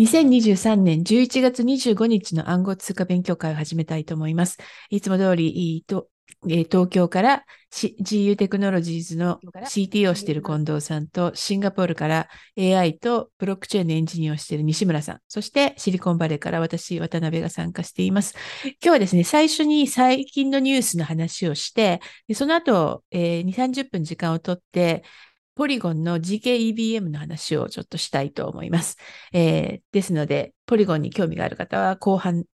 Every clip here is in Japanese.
2023年11月25日の暗号通貨勉強会を始めたいと思います。いつも通り、東京から GU テクノロジーズの CTO をしている近藤さんと、シンガポールから AI とブロックチェーンのエンジニアをしている西村さん、そしてシリコンバレーから私、渡辺が参加しています。今日はですね、最初に最近のニュースの話をして、その後、えー、2、30分時間をとって、ポリゴンの GKEBM の話をちょっとしたいと思います。えー、ですので、ポリゴンに興味がある方は後半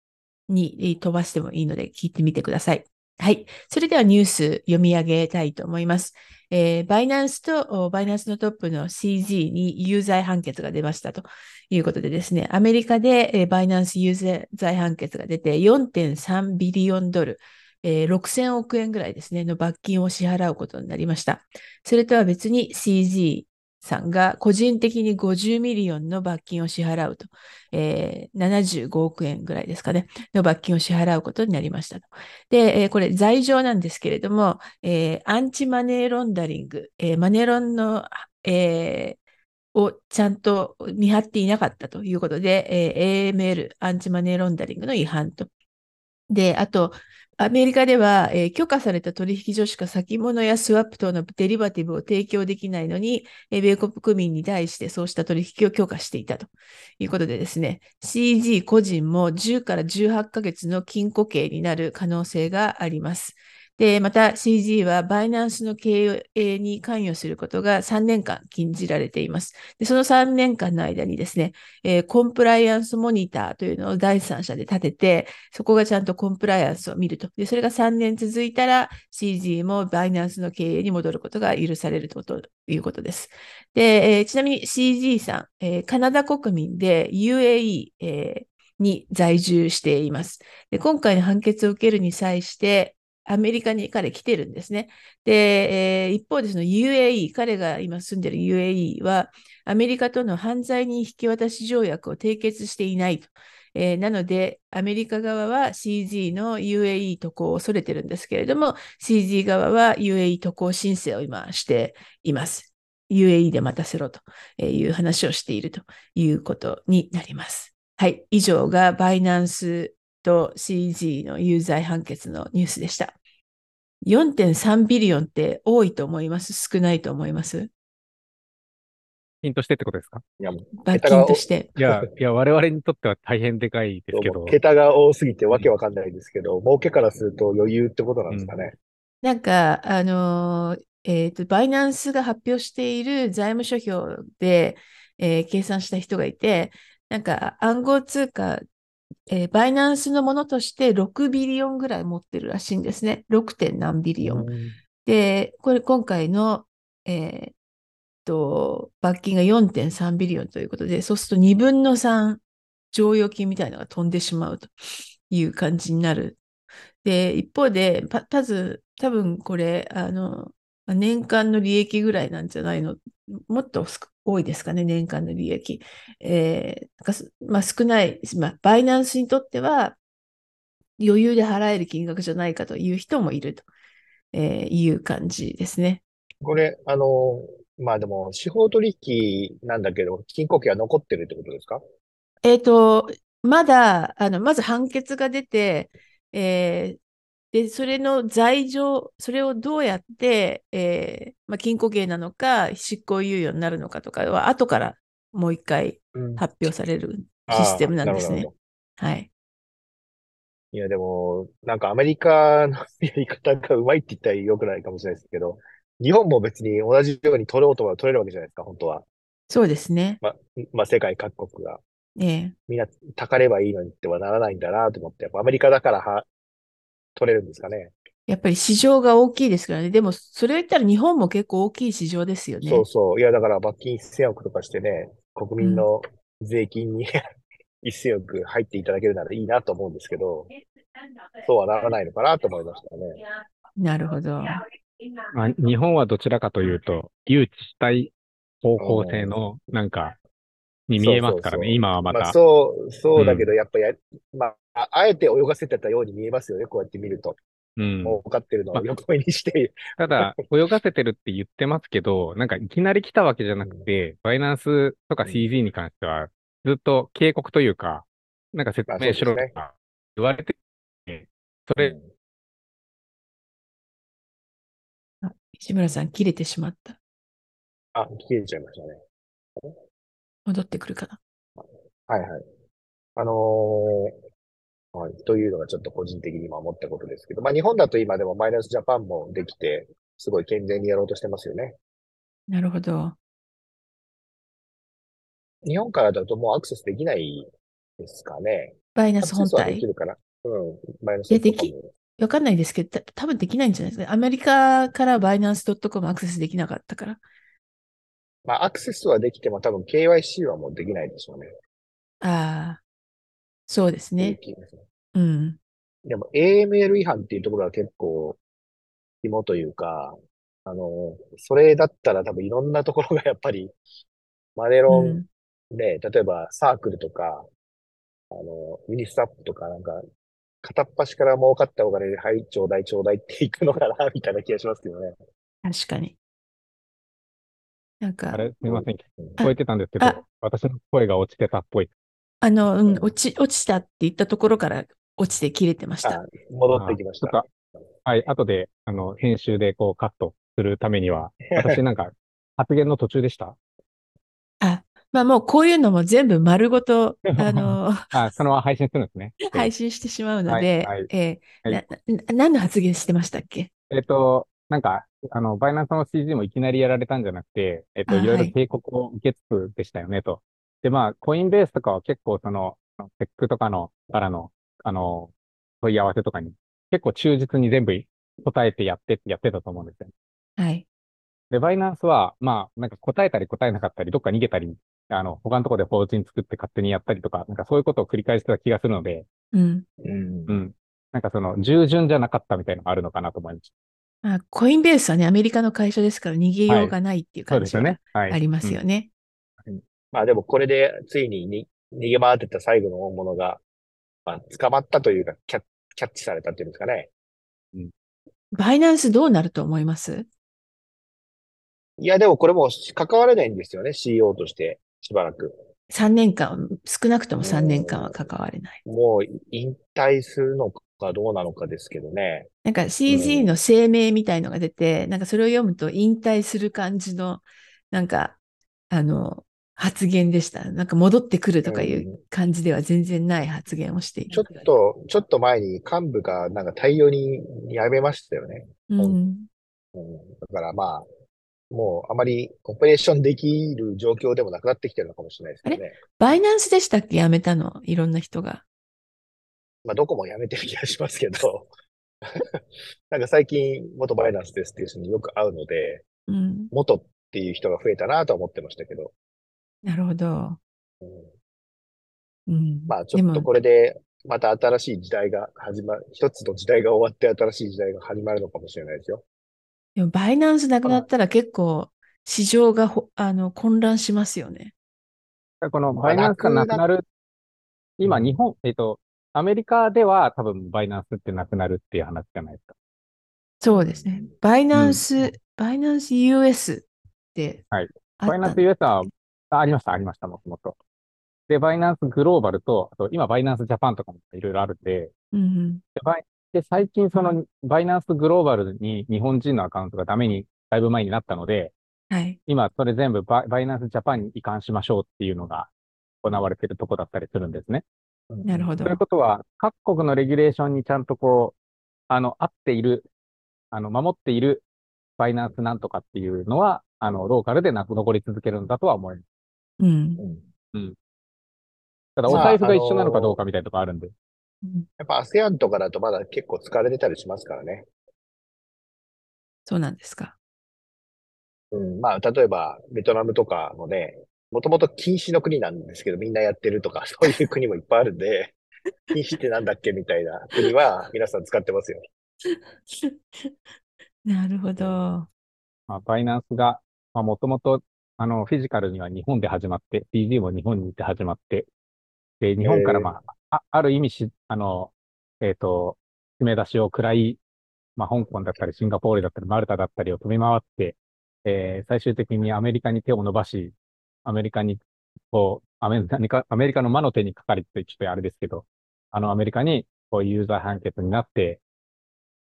に飛ばしてもいいので聞いてみてください。はい。それではニュース読み上げたいと思います。えー、バイナンスとバイナンスのトップの CG に有罪判決が出ましたということでですね、アメリカで、えー、バイナンス有罪判決が出て4.3ビリオンドル、えー、6000億円ぐらいですね、の罰金を支払うことになりました。それとは別に CG さんが個人的に50 million の罰金を支払うと、えー、75億円ぐらいですかね、の罰金を支払うことになりました。で、えー、これ罪状なんですけれども、えー、 anti-money laundering、えー、マネロンの、え、をちゃんと見張っていなかったということで、え、AML、 anti-money laundering の違反と。で、あと、アメリカでは、えー、許可された取引所しか先物やスワップ等のデリバティブを提供できないのに、えー、米国民に対してそうした取引を許可していたということでですね、CG 個人も10から18ヶ月の禁錮刑になる可能性があります。で、また CG はバイナンスの経営に関与することが3年間禁じられています。でその3年間の間にですね、えー、コンプライアンスモニターというのを第三者で立てて、そこがちゃんとコンプライアンスを見ると。で、それが3年続いたら CG もバイナンスの経営に戻ることが許されるということです。で、えー、ちなみに CG さん、えー、カナダ国民で UAE、えに在住しています。で今回の判決を受けるに際して、アメリカに彼来てるんですね。で、えー、一方でその UAE、彼が今住んでる UAE は、アメリカとの犯罪人引き渡し条約を締結していないと。えー、なので、アメリカ側は CG の UAE 渡航を恐れてるんですけれども、CG 側は UAE 渡航申請を今しています。UAE で待たせろという話をしているということになります。はい。以上がバイナンスと CG の有罪判決のニュースでした。4.3ビリオンって多いと思います？少ないと思います？金としてってことですか？いや、もう。罰金として。いや、いや、我々にとっては大変でかいですけど。桁が多すぎてわけわかんないですけど、うん、儲けからすると余裕ってことなんですかね。うん、なんか、あのー、えっ、ー、と、バイナンスが発表している財務諸表で、えー、計算した人がいて、なんか暗号通貨えー、バイナンスのものとして6ビリオンぐらい持ってるらしいんですね。6. 点何ビリオン。で、これ今回の、えー、と罰金が4.3ビリオンということで、そうすると2分の3剰余金みたいなのが飛んでしまうという感じになる。で、一方で、まず、多分これ、あの、年間の利益ぐらいなんじゃないの？もっと多いですかね、年間の利益。えー、まあ、少ない、まあ、バイナンスにとっては余裕で払える金額じゃないかという人もいると、えー、いう感じですね。これ、あの、まあでも、司法取引なんだけど、金庫期は残ってるってことですか？えっ、と、まだ、あの、まず判決が出て、えー、で、それの罪状、それをどうやって、えーまあ、禁錮刑なのか、執行猶予になるのかとかは、後からもう一回発表されるシステムなんですね。うん、はい。いや、でも、なんかアメリカのやり方がうまいって言ったら良くないかもしれないですけど、日本も別に同じように取ろうとは取れるわけじゃないですか、本当は。そうですね。ま、まあ、世界各国が。ええ。みんな、たかればいいのにってはならないんだなと思って、やっぱアメリカだからは、取れるんですかね。やっぱり市場が大きいですからね。でも、それを言ったら日本も結構大きい市場ですよね。そうそう。いや、だから罰金1000億とかしてね、国民の税金に、うん、1000億入っていただけるならいいなと思うんですけど、そうはならないのかなと思いましたね。なるほど。まあ、日本はどちらかというと、誘致したい方向性の、なんか、に見えますからね、そうそうそう今はまた。まあ、そう、そうだけど、やっぱや、まあ、あえて泳がせてたように見えますよね、こうやって見ると。うん。もう分かってるのを横にして、まあ、ただ、泳がせてるって言ってますけど、なんかいきなり来たわけじゃなくて、うん、バイナンスとか CG に関しては、ずっと警告というか、なんか説明しろとか言われて、それ、うんあ、石村さん、切れてしまった。あ、切れちゃいましたね。戻ってくるかな。はいはい。あのーはい、というのがちょっと個人的に今思ったことですけど、まあ日本だと今でもマイナスジャパンもできて、すごい健全にやろうとしてますよね。なるほど。日本からだともうアクセスできないですかね。バイナス本体？できるから。うん。バイナスいや、でき、わかんないですけど、多分できないんじゃないですか。アメリカからバイナンス .com アクセスできなかったから。まあ、アクセスはできても多分 KYC はもうできないでしょうね。ああ、そうですね。うん。でも AML 違反っていうところは結構肝というか、あの、それだったら多分いろんなところがやっぱり、マネロンで、例えばサークルとか、あの、 Uniswap とかなんか、片っ端から儲かったお金で、はい、ちょうだいちょうだいっていくのかな、みたいな気がしますけどね。確かに。なんか。あれ、すみません。聞こえてたんですけど、私の声が落ちてたっぽい。あの、うん、落ち、落ちたって言ったところから落ちて切れてました。戻ってきました。はい、後で、あの、編集でこうカットするためには、私なんか発言の途中でした？あ、まあもうこういうのも全部丸ごと、あのあ、そのまま配信するんですね。配信してしまうので、はいはい、えーはい、な、何の発言してましたっけ？えっ、と、なんか、あの、バイナンスの CG もいきなりやられたんじゃなくて、えっ、と、いろいろ警告を受けつつでしたよね、と。で、まあ、コインベースとかは結構その、テックとかの、からの、あの、問い合わせとかに、結構忠実に全部答えてやって、やってたと思うんですよ、はい。で、バイナンスは、まあ、なんか答えたり答えなかったり、どっか逃げたり、あの、他のところで法人作って勝手にやったりとか、なんかそういうことを繰り返してた気がするので、うん。うん。なんかその、従順じゃなかったみたいなのがあるのかなと思いました。あコインベースはね、アメリカの会社ですから逃げようがないっていう感じがありますよね。まあでもこれでついにに逃げ回ってた最後の大物が、まあ、捕まったというかキャ、キャッチされたっていうんですかね。うん。バイナンスどうなると思います？いや、でもこれも関われないんですよね、CEO として、しばらく。3年間、少なくとも3年間は関われない。もう引退するのかどうなのかですけどね。なんか CG の声明みたいのが出て、うん、なんかそれを読むと引退する感じの、なんか、あの、発言でした。なんか戻ってくるとかいう感じでは全然ない発言をしている。ちょっと、ちょっと前に幹部がなんか大量に辞めましたよね。うん、うん、だからまあ、もうあまりオペレーションできる状況でもなくなってきてるのかもしれないですね。バイナンスでしたっけ？辞めたの？いろんな人が。まあ、どこも辞めてる気がしますけど。なんか最近、元バイナンスですっていう人によく会うので、うん、元っていう人が増えたなとは思ってましたけど。なるほど。うん。まあちょっとこれで、また新しい時代が始まる、一つの時代が終わって新しい時代が始まるのかもしれないですよ。でもバイナンスなくなったら結構市場があの混乱しますよね。このバイナンスがなくなる、今日本、えっと、アメリカでは多分バイナンスってなくなるっていう話じゃないですか。そうですね。バイナンス、うん、バイナンス US って。はい。バイナンス US はあ、ありました、ありました、もともと。で、バイナンスグローバルと、あと今バイナンスジャパンとかもいろいろあるんで、うん、でで、最近そのバイナンスグローバルに日本人のアカウントがダメに、だいぶ前になったので、はい、今それ全部ババイナンスジャパンに移管しましょうっていうのが行われてるとこだったりするんですね。なるほど。ということは、各国のレギュレーションにちゃんとこう、あの、合っている、あの、守っているバイナンスなんとかっていうのは、あの、ローカルで残り続けるんだとは思います。うん。うん。ただ、お財布が一緒なのかどうかみたいなとこあるんで。やっぱ ASEAN とかだとまだ結構使われてたりしますからね。そうなんですか。うん。まあ、例えば、ベトナムとかもね、もともと禁止の国なんですけど、みんなやってるとか、そういう国もいっぱいあるんで、禁止ってなんだっけみたいな国は皆さん使ってますよ。なるほど。まあ、バイナンスが、まあ、もともとあの、フィジカルには日本で始まって、PG も日本にいて始まって、で、日本からまあ、あある意味し、あの、えっ、ー、と、締め出しを暗い、まあ、香港だったり、シンガポールだったり、マルタだったりを飛び回って、えー、最終的にアメリカに手を伸ばし、アメリカに、こう、アメリカ、アメリカの魔の手にかかりってちょっとあれですけど、あのアメリカにこうユーザー判決になって、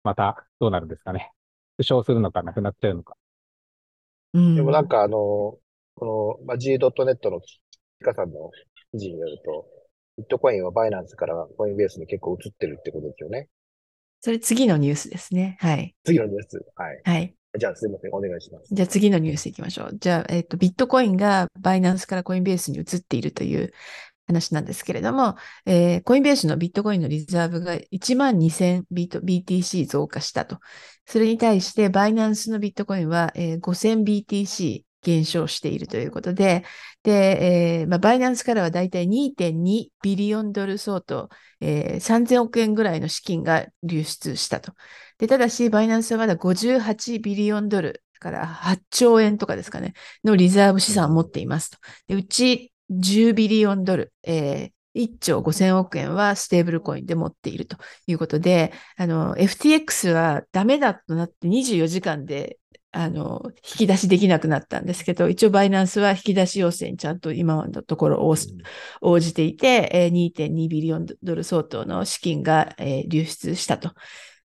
またどうなるんですかね。負傷するのかなくなっちゃうのか。うん、でもなんかあの、この、まあ、G.net のピカさんの記事によると、ビットコインはバイナンスからコインベースに結構移ってるってことですよね。それ次のニュースですね。はい。次のニュース。はい。はい。じゃあすいません。お願いします。じゃあ次のニュースいきましょう。じゃあ、えっ、ー、と、ビットコインがバイナンスからコインベースに移っているという話なんですけれども、えー、コインベースのビットコインのリザーブが1万2000ビート BTC 増加したと。それに対して、バイナンスのビットコインは、えー、5000BTC 減少しているということで、で、えーまあ、バイナンスからはだいたい2.2ビリオンドル相当、えー、3000億円ぐらいの資金が流出したと。で、ただし、バイナンスはまだ58ビリオンドル、から8兆円とかですかね、のリザーブ資産を持っていますと。でうち10ビリオンドル、えー、1兆5000億円はステーブルコインで持っているということで、あの、FTX はダメだとなって24時間であの、引き出しできなくなったんですけど、一応バイナンスは引き出し要請にちゃんと今のところ応じていて、2.2ビリオンドル相当の資金が流出したと。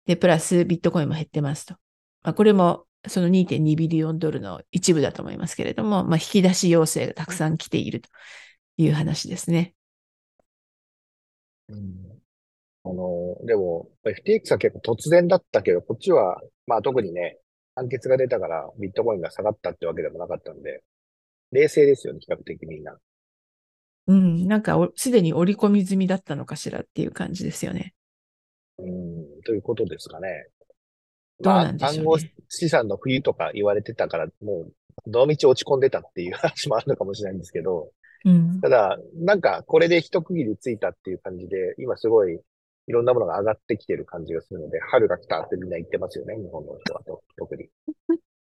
で、プラスビットコインも減ってますと。まあ、これもその2.2ビリオンドルの一部だと思いますけれども、まあ、引き出し要請がたくさん来ているという話ですね。うん、あの、でも、FTX は結構突然だったけど、こっちは、まあ特にね、判決が出たからビットコインが下がったってわけでもなかったんで、冷静ですよね、比較的みんな。うん、なんかすでに織り込み済みだったのかしらっていう感じですよね。うん、ということですかね。どうなんでしょう、ね、暗号資産の冬とか言われてたから、もう、どの道落ち込んでたっていう話もあるのかもしれないんですけど、うん、ただ、なんか、これで一区切りついたっていう感じで、今すごいいろんなものが上がってきてる感じがするので、春が来たってみんな言ってますよね、日本の人は特に。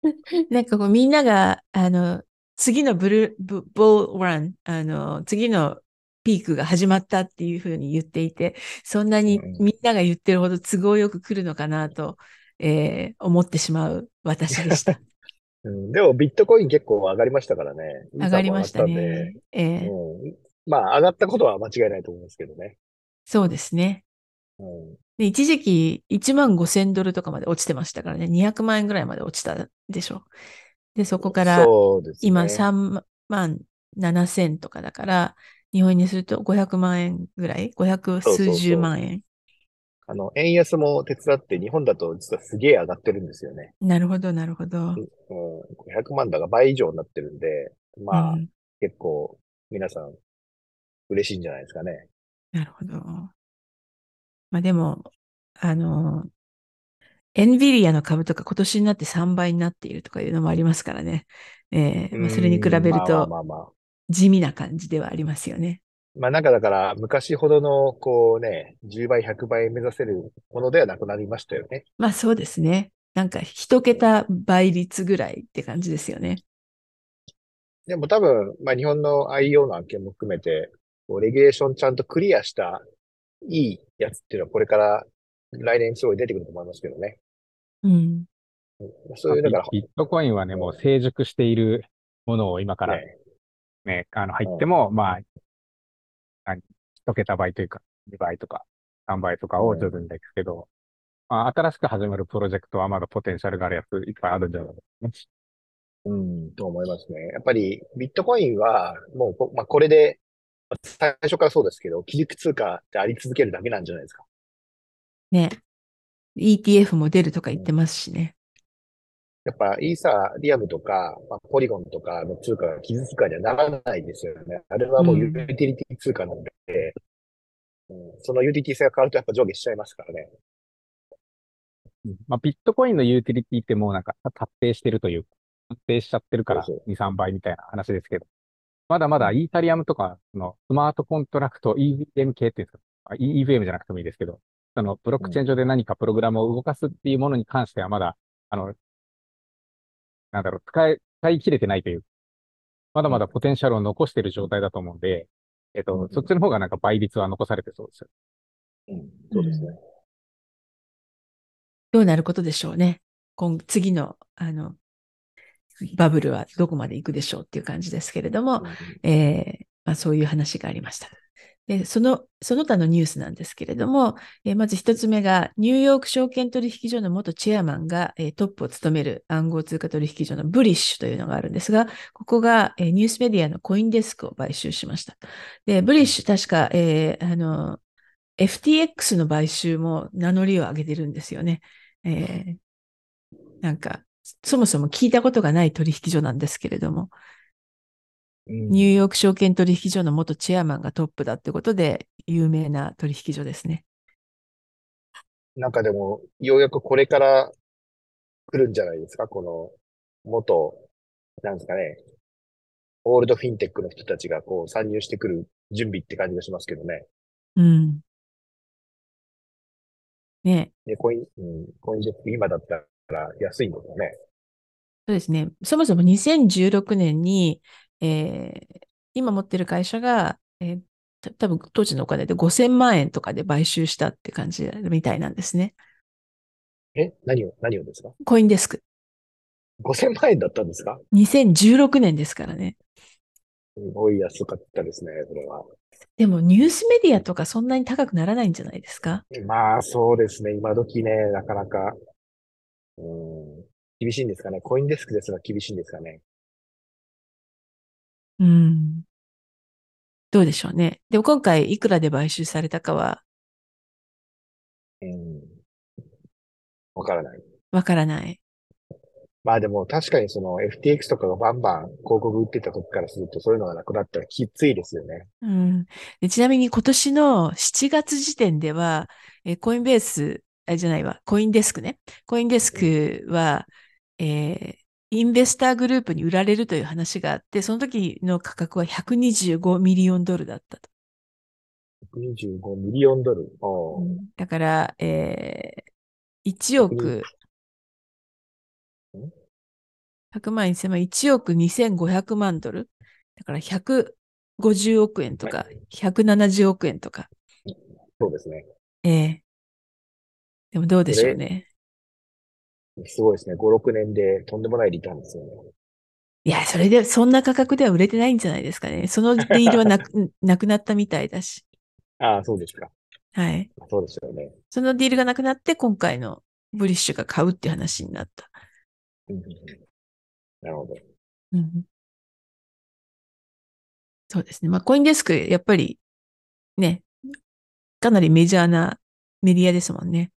なんかこうみんなが、あの、次のブルー、ボーラン、あの、次のピークが始まったっていうふうに言っていて、そんなにみんなが言ってるほど都合よく来るのかなと、えー、思ってしまう私でした。うん、でもビットコイン結構上がりましたからね。上がりましたね。えー、うん、まあ上がったことは間違いないと思いますけどね。そうですね。で一時期1万5千ドルとかまで落ちてましたからね、200万円ぐらいまで落ちたでしょ。で、そこから今3万7千とかだから、日本円にすると500万円ぐらい ?500 数十万円？あの、円安も手伝って日本だと実はすげえ上がってるんですよね。なるほど、なるほど。うん、500万だが倍以上になってるんで、まあ、うん、結構皆さん嬉しいんじゃないですかね。なるほど。まあでも、あの、エンビリアの株とか今年になって3倍になっているとかいうのもありますからね。えー、まあ、それに比べると、地味な感じではありますよね。まあなんかだから昔ほどのこうね、10倍、100倍目指せるものではなくなりましたよね。まあそうですね。なんか一桁倍率ぐらいって感じですよね。でも多分、まあ日本の IO の案件も含めて、レギュレーションちゃんとクリアしたいいやつっていうのはこれから来年すごい出てくると思いますけどね。うん。そういう、だから。ビットコインはね、もう成熟しているものを今からね、ねあの、入っても、うん、まあ、何、一桁倍というか、2倍とか、3倍とかを徐々にですけど、うん、まあ、新しく始まるプロジェクトはまだポテンシャルがあるやついっぱいあるんじゃないですかね。うん、と思いますね。やっぱりビットコインはもう、まあ、これで最初からそうですけど、基軸通貨ってあり続けるだけなんじゃないですか。ね。ETF も出るとか言ってますしね。やっぱイーサリアムとか、まあ、ポリゴンとかの通貨が基軸通貨にはならないですよね。あれはもうユーティリティ通貨なので、うん、そのユーティリティ性が変わるとやっぱ上下しちゃいますからね。まあ、ビットコインのユーティリティってもうなんか達成してるというか、達成しちゃってるから2、3倍みたいな話ですけど、まだまだイータリアムとか、そのスマートコントラクト EVM 系っていうんですか、EVM じゃなくてもいいですけど、そのブロックチェーン上で何かプログラムを動かすっていうものに関してはまだ、あの、なんだろう、使い、使い切れてないという、まだまだポテンシャルを残している状態だと思うんで、えっと、そっちの方がなんか倍率は残されてそうですよ。うん、そうですね。どうなることでしょうね。今、次の、あの、バブルはどこまで行くでしょうっていう感じですけれども、うん、えー、まあ、そういう話がありました。でその、その他のニュースなんですけれども、えまず一つ目が、ニューヨーク証券取引所の元チェアマンが、えトップを務める暗号通貨取引所のブリッシュというのがあるんですが、ここが、えニュースメディアのコインデスクを買収しました。で、ブリッシュ確か、えー、あの、FTX の買収も名乗りを上げてるんですよね。えー、なんか、そもそも聞いたことがない取引所なんですけれども、ニューヨーク証券取引所の元チェアマンがトップだってことで有名な取引所ですね。なんかでも、ようやくこれから来るんじゃないですか？この元、なんですかね、オールドフィンテックの人たちがこう参入してくる準備って感じがしますけどね。うん。ねで、コイン、うん、コインジェット今だったら安いんですよね。そうですね。そもそも2016年に、えー、今持ってる会社が、えー、多分当時のお金で5000万円とかで買収したって感じみたいなんですね。え何を、何をですか？コインデスク。5000万円だったんですか ?2016 年ですからね。すごい安かったですね、それは。でもニュースメディアとかそんなに高くならないんじゃないですか？まあそうですね。今時ね、なかなか、うん、厳しいんですかね？コインデスクですが厳しいんですかね？うん。どうでしょうね。でも今回いくらで買収されたかは、うん。わからない。わからない。まあでも確かにその FTX とかがバンバン広告売ってた時からするとそういうのがなくなったらきついですよね。うん。でちなみに今年の7月時点では、えコインベース、あれじゃないわ、コインデスクね。コインデスクは、うん、えー、インベスターグループに売られるという話があって、その時の価格は125ミリオンドルだったと。125ミリオンドル？うん、だから、えー、1億、100万1000万、1億2500万ドル？だから150億円とか、170億円とか。そうですね。ええー、でもどうでしょうね。すごいですね。5、6年でとんでもないリターンですよね。いや、それで、そんな価格では売れてないんじゃないですかね。そのディールはなく なくなったみたいだし。ああ、そうですか。はい。そうですよね。そのディールがなくなって、今回のブリッシュが買うっていう話になった。うん、なるほど。うん、そうですね。まあ、コインデスク、やっぱり、ね、かなりメジャーなメディアですもんね。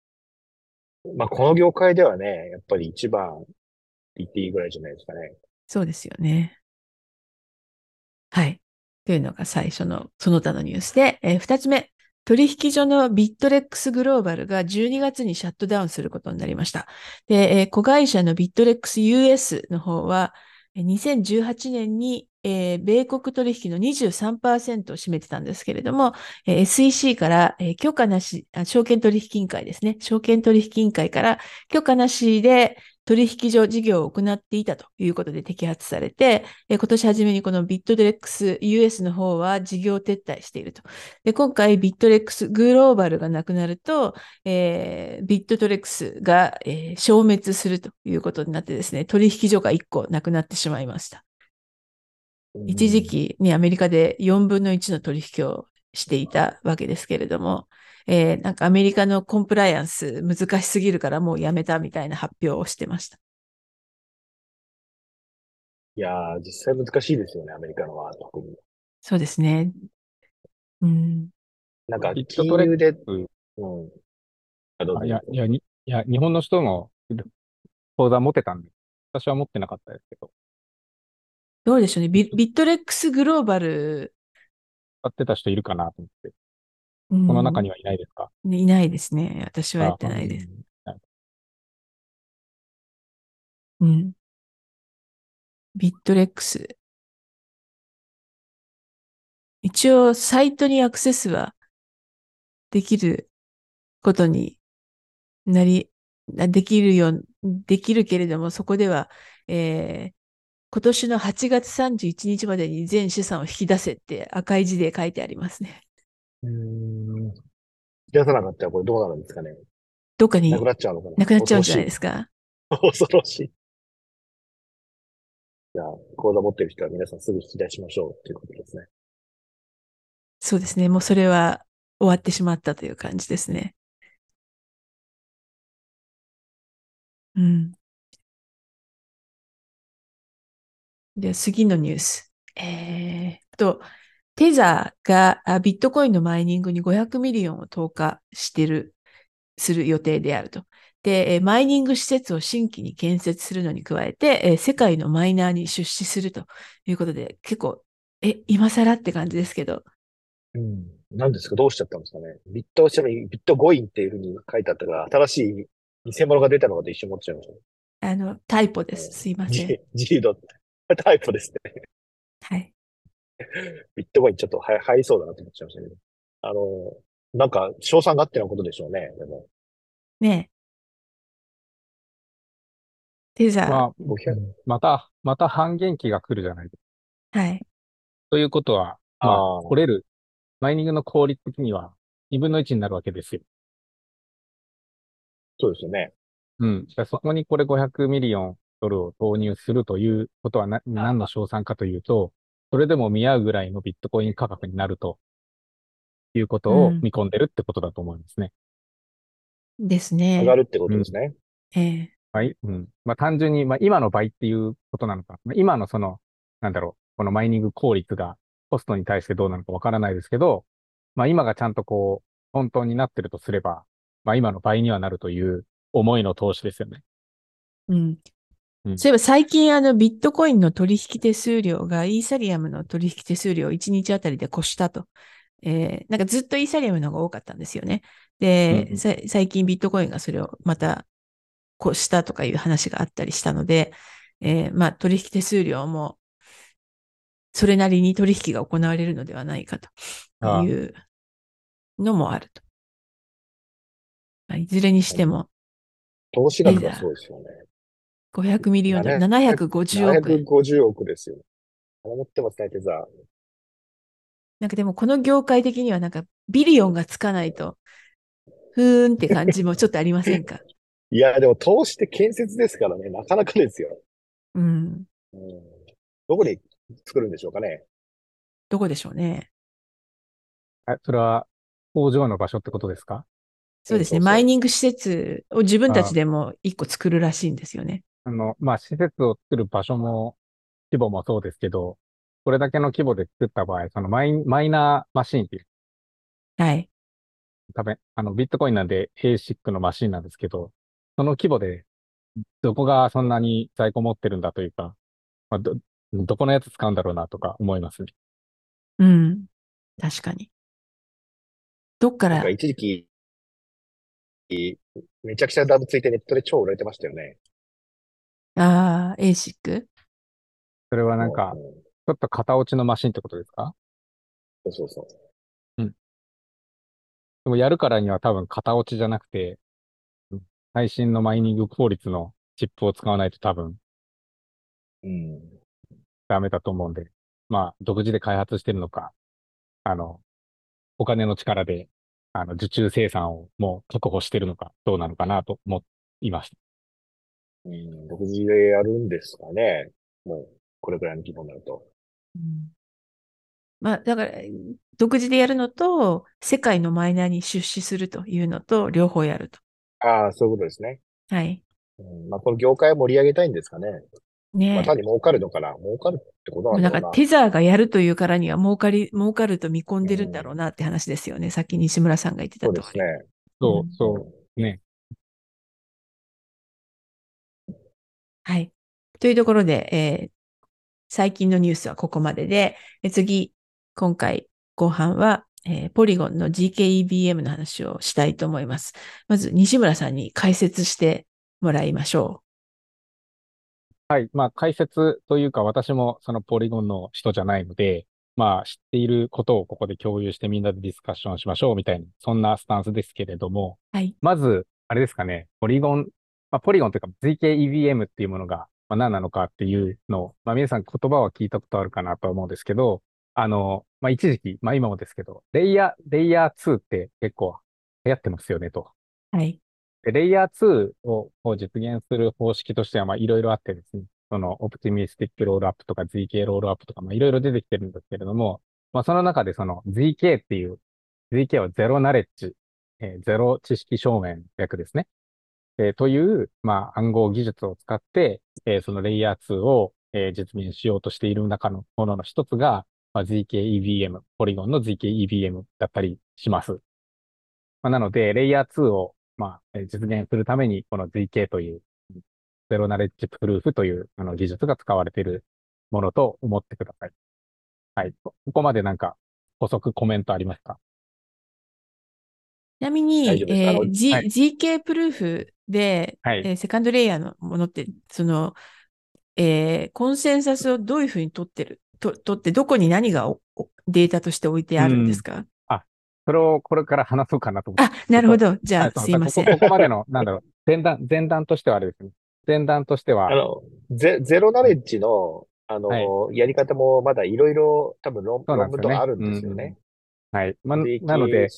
まあ、この業界ではね、やっぱり一番言っていいぐらいじゃないですかね。そうですよね。はい。というのが最初のその他のニュースで、えー、二つ目。取引所の Bittrex Global が12月にシャットダウンすることになりました。で、えー、子会社のビットレックス US の方は、2018年にえー、米国取引の23%を占めてたんですけれども、えー、SEC から、えー、許可なし、証券取引委員会ですね。証券取引委員会から許可なしで取引所事業を行っていたということで摘発されて、えー、今年初めにこのビットデレックス US の方は事業撤退していると。で今回ビットレックスグローバルがなくなると、えー、ビットトレックスが、えー、消滅するということになってですね、取引所が1個なくなってしまいました。一時期にアメリカで4分の1の取引をしていたわけですけれども、えー、なんかアメリカのコンプライアンス難しすぎるからもうやめたみたいな発表をしてました。いやー、実際難しいですよね、アメリカのは特に。そうですね。うん。なんか、金融で、うん。いや、いや、いや、日本の人も口座持ってたんで、私は持ってなかったですけど。どうでしょうね。ビビットレックスグローバル。使ってた人いるかなと思って。この中にはいないですか？いないですね。私はやってないです。うん。ビットレックス。一応、サイトにアクセスはできることになり、できるよ、できるけれども、そこでは、えー、今年の8月31日までに全資産を引き出せって赤い字で書いてありますね。うん。引き出さなかったらこれどうなるんですかね？どっかになくなっちゃうのかな？なくなっちゃうんじゃないですか。恐ろしい。じゃあ、口座持ってる人は皆さんすぐ引き出しましょうっていうことですね。そうですね。もうそれは終わってしまったという感じですね。うん。で、次のニュース。えー、と、 Tether がビットコインのマイニングに500 million を投下してる、する予定であると。で、マイニング施設を新規に建設するのに加えて、世界のマイナーに出資するということで、結構、え、今更って感じですけど。うん。何ですか？どうしちゃったんですかね？ビット、ちなみにビットコインっていうふうに書いてあったから、新しい偽物が出たのかと一瞬思っちゃいました。あの、タイプです。すいません。G, G ドタイプですね。はい。ビットコインちょっと入りそうだなと思っちゃいましたけど。あの、なんか、賞賛があってのことでしょうね、でも。ねえ。テザー。まあ、また、また半減期が来るじゃないですか。はい。ということは、まあ、来れる、マイニングの効率的には2分の1になるわけですよ。そうですよね。うん。そこにこれ500ミリオンドルを投入するということはな何の賞賛かというと、それでも見合うぐらいのビットコイン価格になるということを見込んでるってことだと思いますね。うん、ですね。上がるってことですね。うん、ええはい。うん。まあ単純に、まあ今の倍っていうことなのか。まあ、今のその、なんだろう、このマイニング効率がコストに対してどうなのかわからないですけど、まあ今がちゃんとこう、本当になってるとすれば、まあ今の倍にはなるという思いの投資ですよね。うん。うん、そういえば最近あのビットコインの取引手数料がイーサリアムの取引手数料を1日あたりで越したと。えー、なんかずっとイーサリアムの方が多かったんですよね。で、うん、最近ビットコインがそれをまた越したとかいう話があったりしたので、えー、まあ、取引手数料も、それなりに取引が行われるのではないかというのもあると。ああいずれにしても。投資額がそうですよね。500ミリオンドル、750億。750億ですよ。思ってますね、テザー。なんかでもこの業界的にはなんかビリオンがつかないと、ふーんって感じもちょっとありませんか？いや、でも投資って建設ですからね、なかなかですよ。うん。うん、どこに作るんでしょうかね？どこでしょうね？え、それは工場の場所ってことですか？そうですね。マイニング施設を自分たちでも一個作るらしいんですよね。あの、まあ、施設を作る場所も、規模もそうですけど、これだけの規模で作った場合、そのマイマイナーマシンっていう。はい。多分、あの、ビットコインなんで ASIC のマシンなんですけど、その規模で、どこがそんなに在庫持ってるんだというか、まあ、ど、どこのやつ使うんだろうなとか思いますね。うん。確かに。どっから？なんか一時期、めちゃくちゃダブついてネットで超売られてましたよね。ああ、ASIC? それはなんか、ちょっと型落ちのマシンってことですか？そうそうそう。うん。でもやるからには多分型落ちじゃなくて、最新のマイニング効率のチップを使わないと多分、うん。ダメだと思うんで、まあ、独自で開発してるのか、あの、お金の力で、あの、受注生産をもう確保してるのか、どうなのかなと思いました。うん、独自でやるんですかね。もう、これくらいの規模になると。うん、まあ、だから、独自でやるのと、世界のマイナーに出資するというのと、両方やると。ああ、そういうことですね。はい。うん、まあ、この業界を盛り上げたいんですかね。ねまあ、単に儲かるのかな儲かるってことなのかななんかテザーがやるというからには儲かり、儲かると見込んでるんだろうなって話ですよね。うん、さっき西村さんが言ってた通り。そうですね。そう、そう、ね。はい。というところで、えー、最近のニュースはここまでで、え次、今回後半は、えー、ポリゴンの GKEBM の話をしたいと思います。まず、西村さんに解説してもらいましょう。はい。まあ、解説というか、私もそのポリゴンの人じゃないので、まあ、知っていることをここで共有してみんなでディスカッションしましょうみたいな、そんなスタンスですけれども、はい。まず、あれですかね、ポリゴン、まあ、ポリゴンというか GKEBM っていうものが、まあ、何なのかっていうのを、まあ、皆さん言葉は聞いたことあるかなと思うんですけど、あの、まあ、一時期、まあ、今もですけど、レイヤー、レイヤー2って結構流行ってますよねと。はい。で、レイヤー2をを実現する方式としては、まあ、いろいろあってですね、その、オプティミスティックロールアップとか ZK ロールアップとか、まあ、いろいろ出てきてるんですけれども、まあ、その中でその ZK っていう、ZK はゼロナレッジ、えー、ゼロ知識証明の略ですね。えー、という、まあ、暗号技術を使って、えー、そのレイヤー2を、えー、実現しようとしている中のものの一つが、まあ、ZK-EVM、ポリゴンの ZK-EVM だったりします。まあ、なので、レイヤー2を、まあ、実現するために、この ZK という、ゼロナレッジプルーフというあの技術が使われているものと思ってください。はい。ここまでなんか補足コメントありますか？ちなみに、えー G はい、GK プルーフで、はい、えー、セカンドレイヤーのものって、その、えー、コンセンサスをどういうふうに取ってる、と取って、どこに何がデータとして置いてあるんですか？あ、それをこれから話そうかなと思って。あ、なるほど。じゃあ、すいません。ここまでの、なんだろう、前段、前段としてはあれですね。前段としては。あの、ゼゼロナレッジの、あの、はい、やり方もまだいろいろ多分論論文とかあるんですよね。うん、はい。ま、なので、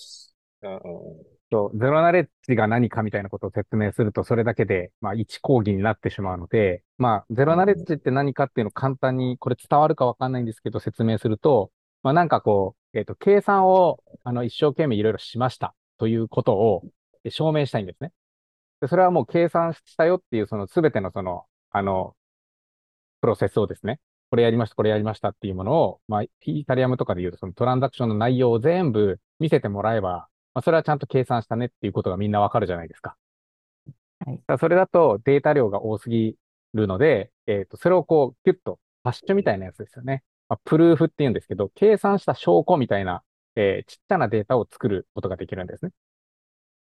うんそう、ゼロナレッジが何かみたいなことを説明すると、それだけで、まあ、一講義になってしまうので、まあ、ゼロナレッジって何かっていうのを簡単に、これ伝わるかわかんないんですけど、説明すると、まあ、なんかこう、えっ、ー、と、計算を、あの、一生懸命いろいろしましたということを証明したいんですね。で、それはもう計算したよっていう、そのすべてのその、あの、プロセスをですね、これやりました、これやりましたっていうものを、まあ、イータリアムとかで言うと、そのトランザクションの内容を全部見せてもらえば、まあ、それはちゃんと計算したねっていうことがみんなわかるじゃないですか。はい。それだとデータ量が多すぎるので、えっ、ー、と、それをこう、キュッと、ハッシュみたいなやつですよね。まあ、プルーフって言うんですけど、計算した証拠みたいな、えー、ちっちゃなデータを作ることができるんですね。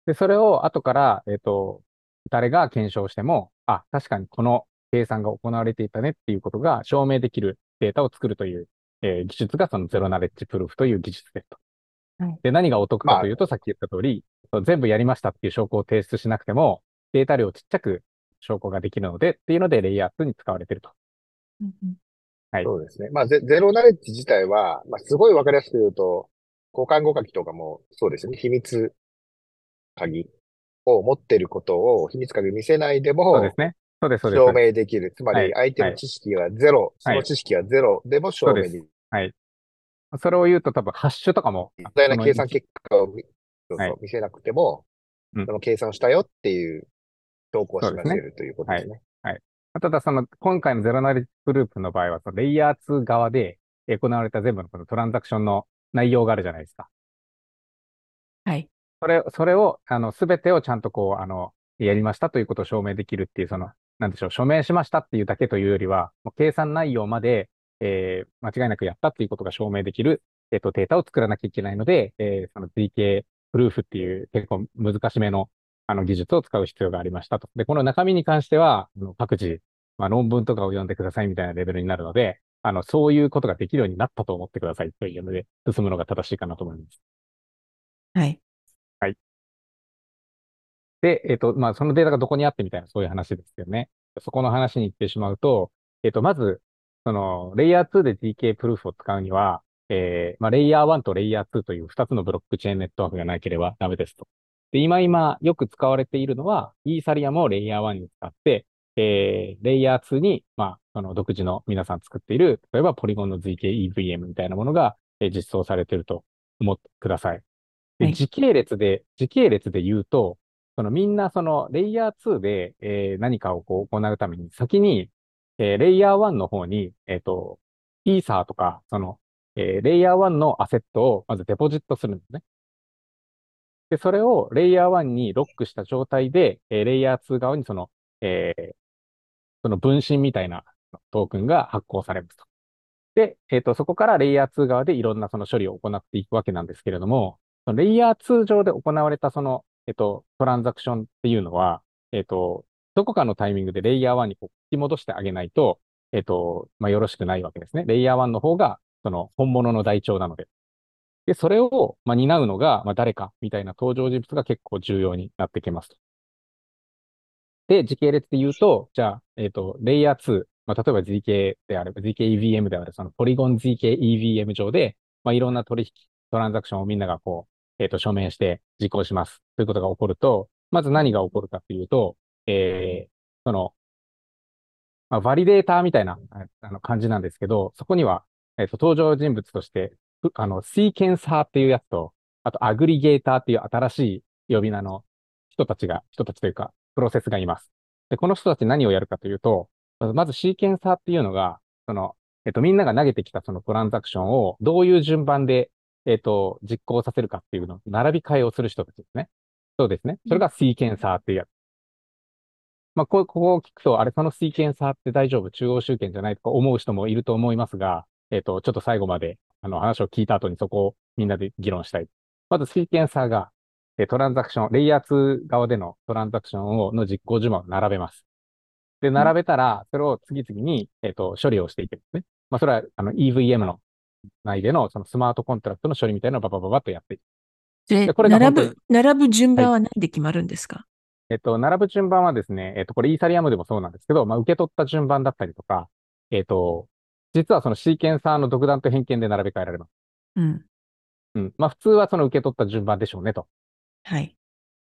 で、それを後から、えっ、ー、と、誰が検証しても、あ、確かにこの計算が行われていたねっていうことが証明できるデータを作るという、えー、技術がそのゼロナレッジプルーフという技術ですと。で、何がお得かというと、さっき言った通り、全部やりましたっていう証拠を提出しなくても、データ量をちっちゃく証拠ができるので、っていうので、レイヤー2に使われていると。はい。そうですね。まあゼ、ゼロナレッジ自体は、まあ、すごいわかりやすく言うと、交換語書きとかもそうですね。秘密鍵を持っていることを秘密鍵見せないでも、そうですね。そうです、そうです。証明できる。つまり、相手の知識はゼロ、はい、その知識はゼロでも証明できる。はい。それを言うと多分、ハッシュとかも。実際の計算結果を見そうそう見せなくても、はい、その計算をしたよっていう証拠を示せるということですね。はい。はい、ただ、その、今回のゼロナリグループの場合は、そのレイヤー2側で行われた全部のこのトランザクションの内容があるじゃないですか。はい。それ、それを、あの、すべてをちゃんとこう、あの、やりましたということを証明できるっていう、その、なんでしょう、署名しましたっていうだけというよりは、もう計算内容までえー、間違いなくやったっていうことが証明できる、えっ、と、データを作らなきゃいけないので、えー、その ZK プルーフっていう結構難しめのあの技術を使う必要がありましたと。で、この中身に関しては、各自、まあ、論文とかを読んでくださいみたいなレベルになるので、あの、そういうことができるようになったと思ってくださいというので、進むのが正しいかなと思います。はい。はい。で、えっ、ー、と、まあ、そのデータがどこにあってみたいな、そういう話ですよね。そこの話に行ってしまうと、えっ、ー、と、まず、その、レイヤー2で DK プルーフを使うには、えー、まあ、レイヤー1とレイヤー2という2つのブロックチェーンネットワークがなければダメですと。で、今今よく使われているのは、イーサリアムをレイヤー1に使って、えー、レイヤー2に、まあ、その独自の皆さん作っている、例えばポリゴンの ZK-EVM みたいなものが、えー、実装されていると思ってください。で、はい、時系列で、時系列で言うと、そのみんなそのレイヤー2で、えー、何かをこう行うために先にえー、レイヤー1の方に、えっ、ー、と、イーサーとか、その、えー、レイヤー1のアセットをまずデポジットするんですね。で、それをレイヤー1にロックした状態で、えー、レイヤー2側にその、えー、その分身みたいなトークンが発行されますと。で、えっ、ー、と、そこからレイヤー2側でいろんなその処理を行っていくわけなんですけれども、そのレイヤー2上で行われたその、えっ、ー、と、トランザクションっていうのは、えっ、ー、と、どこかのタイミングでレイヤー1にこうき戻してあげないと、えっ、と、まあ、よろしくないわけですね。レイヤー1の方が、その本物の台帳なので。で、それを、まあ、担うのが、まあ、誰かみたいな登場人物が結構重要になってきますと。で、時系列で言うと、じゃあ、えっ、と、レイヤー2、まあ、例えば ZK であれば、ZKEVM であれば、そのポリゴン ZKEVM 上で、まあ、いろんな取引、トランザクションをみんながこう、えっ、と、署名して実行します。ということが起こると、まず何が起こるかというと、えー、その、まあ、 validator みたいなあの感じなんですけど、そこには、えっ、ー、と、登場人物としてあの、 sequencer っていうやつと、あと aggregator っていう新しい呼び名の人たちが、人たちというか、プロセスがいます。で、この人たち何をやるかというと、まず sequencer っていうのが、その、えっと、みんなが投げてきたそのトランザクションをどういう順番で、えっと、実行させるかっていうのを並び替えをする人たちですね。そうですね。それがシーケンサーっていうやつ。まあ、ここを聞くと、あれ、そのシーケンサーって大丈夫？中央集権じゃないとか思う人もいると思いますが、えっと、ちょっと最後まで、あの、話を聞いた後にそこをみんなで議論したい。まず、シーケンサーが、えトランザクション、レイヤー2側でのトランザクションを、の実行順番を並べます。で、並べたら、それを次々に、えっ、と、処理をしていくんですね。まあ、それは、あの、EVM の内での、そのスマートコントラクトの処理みたいなのをババババッとやっていく。で、これ並ぶ、並ぶ順番は何で決まるんですか、はい、えっと、並ぶ順番はですね、えっと、これイーサリアムでもそうなんですけど、まあ、受け取った順番だったりとか、えっと、実はそのシーケンサーの独断と偏見で並べ替えられます。うん。うん。まあ、普通はその受け取った順番でしょうね、と。はい。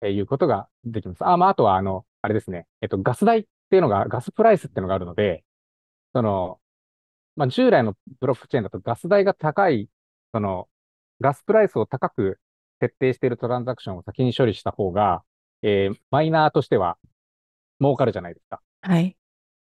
えいうことができます。あ、まあ、あとは、あの、あれですね。えっと、ガス代っていうのが、ガスプライスっていうのがあるので、その、まあ、従来のブロックチェーンだとガス代が高い、その、ガスプライスを高く設定しているトランザクションを先に処理した方が、えー、マイナーとしては儲かるじゃないですか。はい。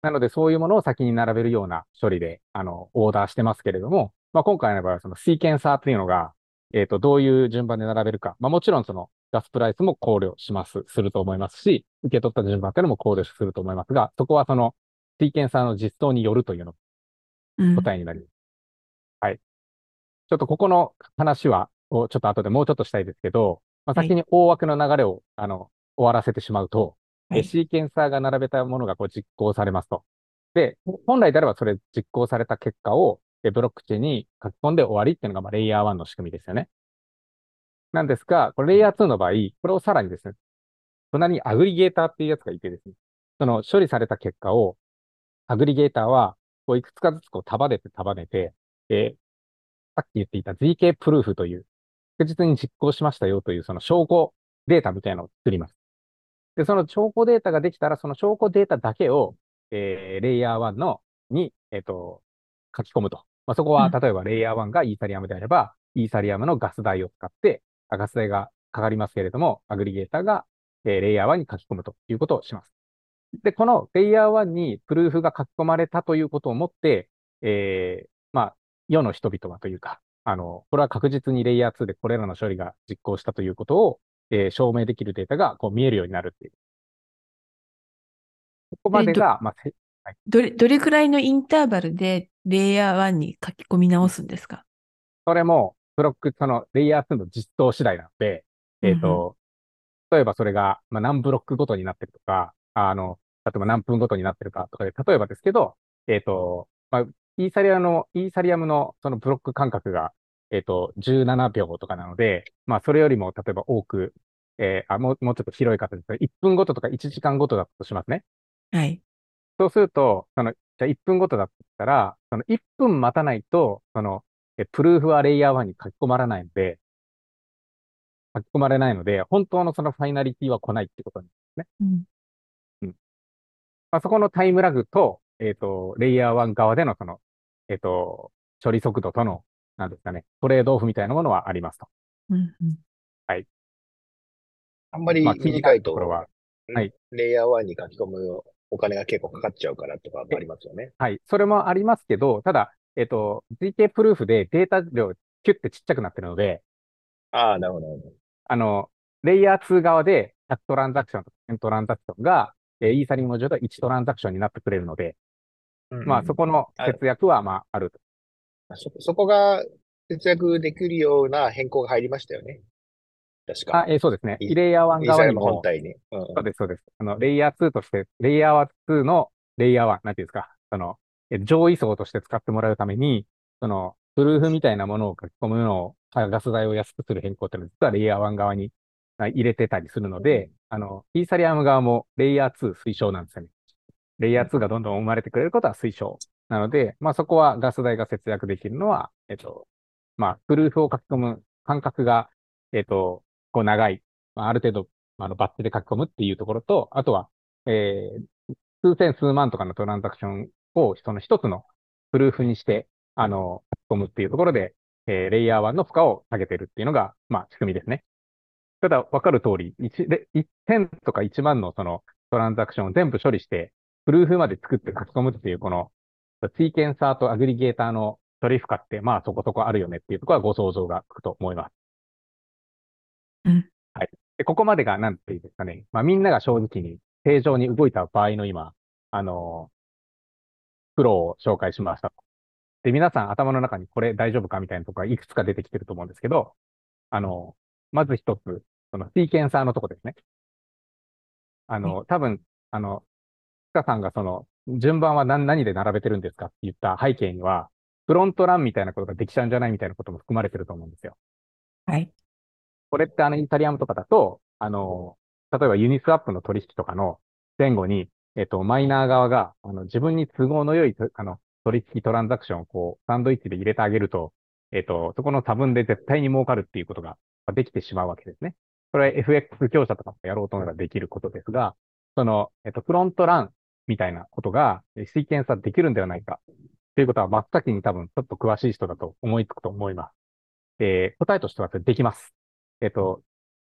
なので、そういうものを先に並べるような処理で、あの、オーダーしてますけれども、まあ、今回の場合は、そのシーケンサーっていうのが、えっ、ー、と、どういう順番で並べるか。まあ、もちろん、その、ガスプライスも考慮します、すると思いますし、受け取った順番っていうのも考慮すると思いますが、そこはその、シーケンサーの実装によるというの答えになります。うん、はい。ちょっとここの話は、をちょっと後でもうちょっとしたいですけど、まあ、先に大枠の流れを、あの、終わらせてしまうと、はい、シーケンサーが並べたものがこう実行されますと。で、本来であればそれ実行された結果をブロックチェーンに書き込んで終わりっていうのがまあレイヤー1の仕組みですよね。なんですが、これレイヤー2の場合、これをさらにですね、隣にアグリゲーターっていうやつがいてですね、その処理された結果を、アグリゲーターは、こういくつかずつこう束ねて束ねて、えー、さっき言っていた ZK プルーフという、確実に実行しましたよというその証拠データみたいなのを作ります。で、その証拠データができたら、その証拠データだけを、えー、レイヤー1の、に、えっ、ー、と、書き込むと。まあ、そこは、例えばレイヤー1がイーサリアムであれば、イーサリアムのガス代を使って、ガス代がかかりますけれども、アグリゲーターが、えー、レイヤー1に書き込むということをします。で、このレイヤー1にプルーフが書き込まれたということをもって、えー、まあ、世の人々はというか、あの、これは確実にレイヤー2でこれらの処理が実行したということを、えー、証明できるデータがこう見えるようになるっていう。ここまでが、まあ、はい、どれ、どれくらいのインターバルでレイヤー1に書き込み直すんですか？それも、ブロック、その、レイヤー2の実装次第なので、えっ、ー、と、うん、例えばそれが、まあ、何ブロックごとになってるとか、あの、例えば何分ごとになってるかとかで、例えばですけど、えっ、ー、と、まあ、イーサリアムの、イーサリアムのそのブロック間隔が、えっ、ー、と、17秒とかなので、まあ、それよりも、例えば多く、えー、あ、もう、もうちょっと広い形で、1分ごととか1時間ごとだとしますね。はい。そうすると、その、じゃあ1分ごとだったら、その1分待たないと、その、えプルーフはレイヤー1に書き込まれないので、書き込まれないので、本当のそのファイナリティは来ないってことなんですね。うん。うん。まあ、そこのタイムラグと、えっ、ー、と、レイヤー1側でのその、えっ、ー、と、処理速度との、なんですかね、トレードオフみたいなものはありますと。うん、うん。はい。あんまり短いところは、はい。レイヤー1に書き込むお金が結構かかっちゃうからとかもありますよね。はい。それもありますけど、ただ、えっと、GK プルーフでデータ量キュッてちっちゃくなってるので、ああ、なるほど。あの、レイヤー2側で100トランザクションと1000トランザクションが、えー、イーサリング上では1トランザクションになってくれるので、うんうん、まあそこの節約はまああると。そ、そこが節約できるような変更が入りましたよね。確か。あ、えー、そうですね。レイヤー1側にも。本体に、うん。そうです、そうです。あの、レイヤー2として、レイヤー2のレイヤー1、なんていうんですか。その、上位層として使ってもらうために、その、プルーフみたいなものを書き込むのを、ガス代を安くする変更っていうのは、実はレイヤー1側に入れてたりするので、あの、イーサリアム側もレイヤー2推奨なんですよね。レイヤー2がどんどん生まれてくれることは推奨。なので、まあそこはガス代が節約できるのは、えっと、まあ、プルーフを書き込む間隔が、えっと、こう長い、まあ、ある程度、あの、バッテで書き込むっていうところと、あとは、えー、数千数万とかのトランザクションをその一つのプルーフにして、あの、書き込むっていうところで、えー、レイヤー1の負荷を下げてるっていうのが、まあ、仕組みですね。ただ、わかる通り、1で、1点とか1万のそのトランザクションを全部処理して、プルーフまで作って書き込むっていう、この、シーケンサーとアグリゲーターの処理負荷って、まあそこそこあるよねっていうところはご想像がつくと思います。うん。はい。で、ここまでが何て言うんですかね。まあみんなが正直に正常に動いた場合の今、あの、プロを紹介しましたと。で、皆さん頭の中にこれ大丈夫かみたいなところがいくつか出てきてると思うんですけど、あの、まず一つ、そのシーケンサーのとこですね。あの、多分、あの、スカさんがその、順番は何何で並べてるんですかって言った背景には、フロントランみたいなことができちゃうんじゃないみたいなことも含まれてると思うんですよ。はい。これってあの、イタリアムとかだと、あの、例えばユニスワップの取引とかの前後に、えっと、マイナー側が、あの、自分に都合の良い、あの、取引トランザクションをこう、サンドイッチで入れてあげると、えっと、そこの差分で絶対に儲かるっていうことができてしまうわけですね。これは FX 強者とかやろうと思えばできることですが、その、えっと、フロントランみたいなことが、シーケンサーできるんではないか。ということは真っ先に多分ちょっと詳しい人だと思いつくと思います。えー、答えとしてはできます。えっ、と、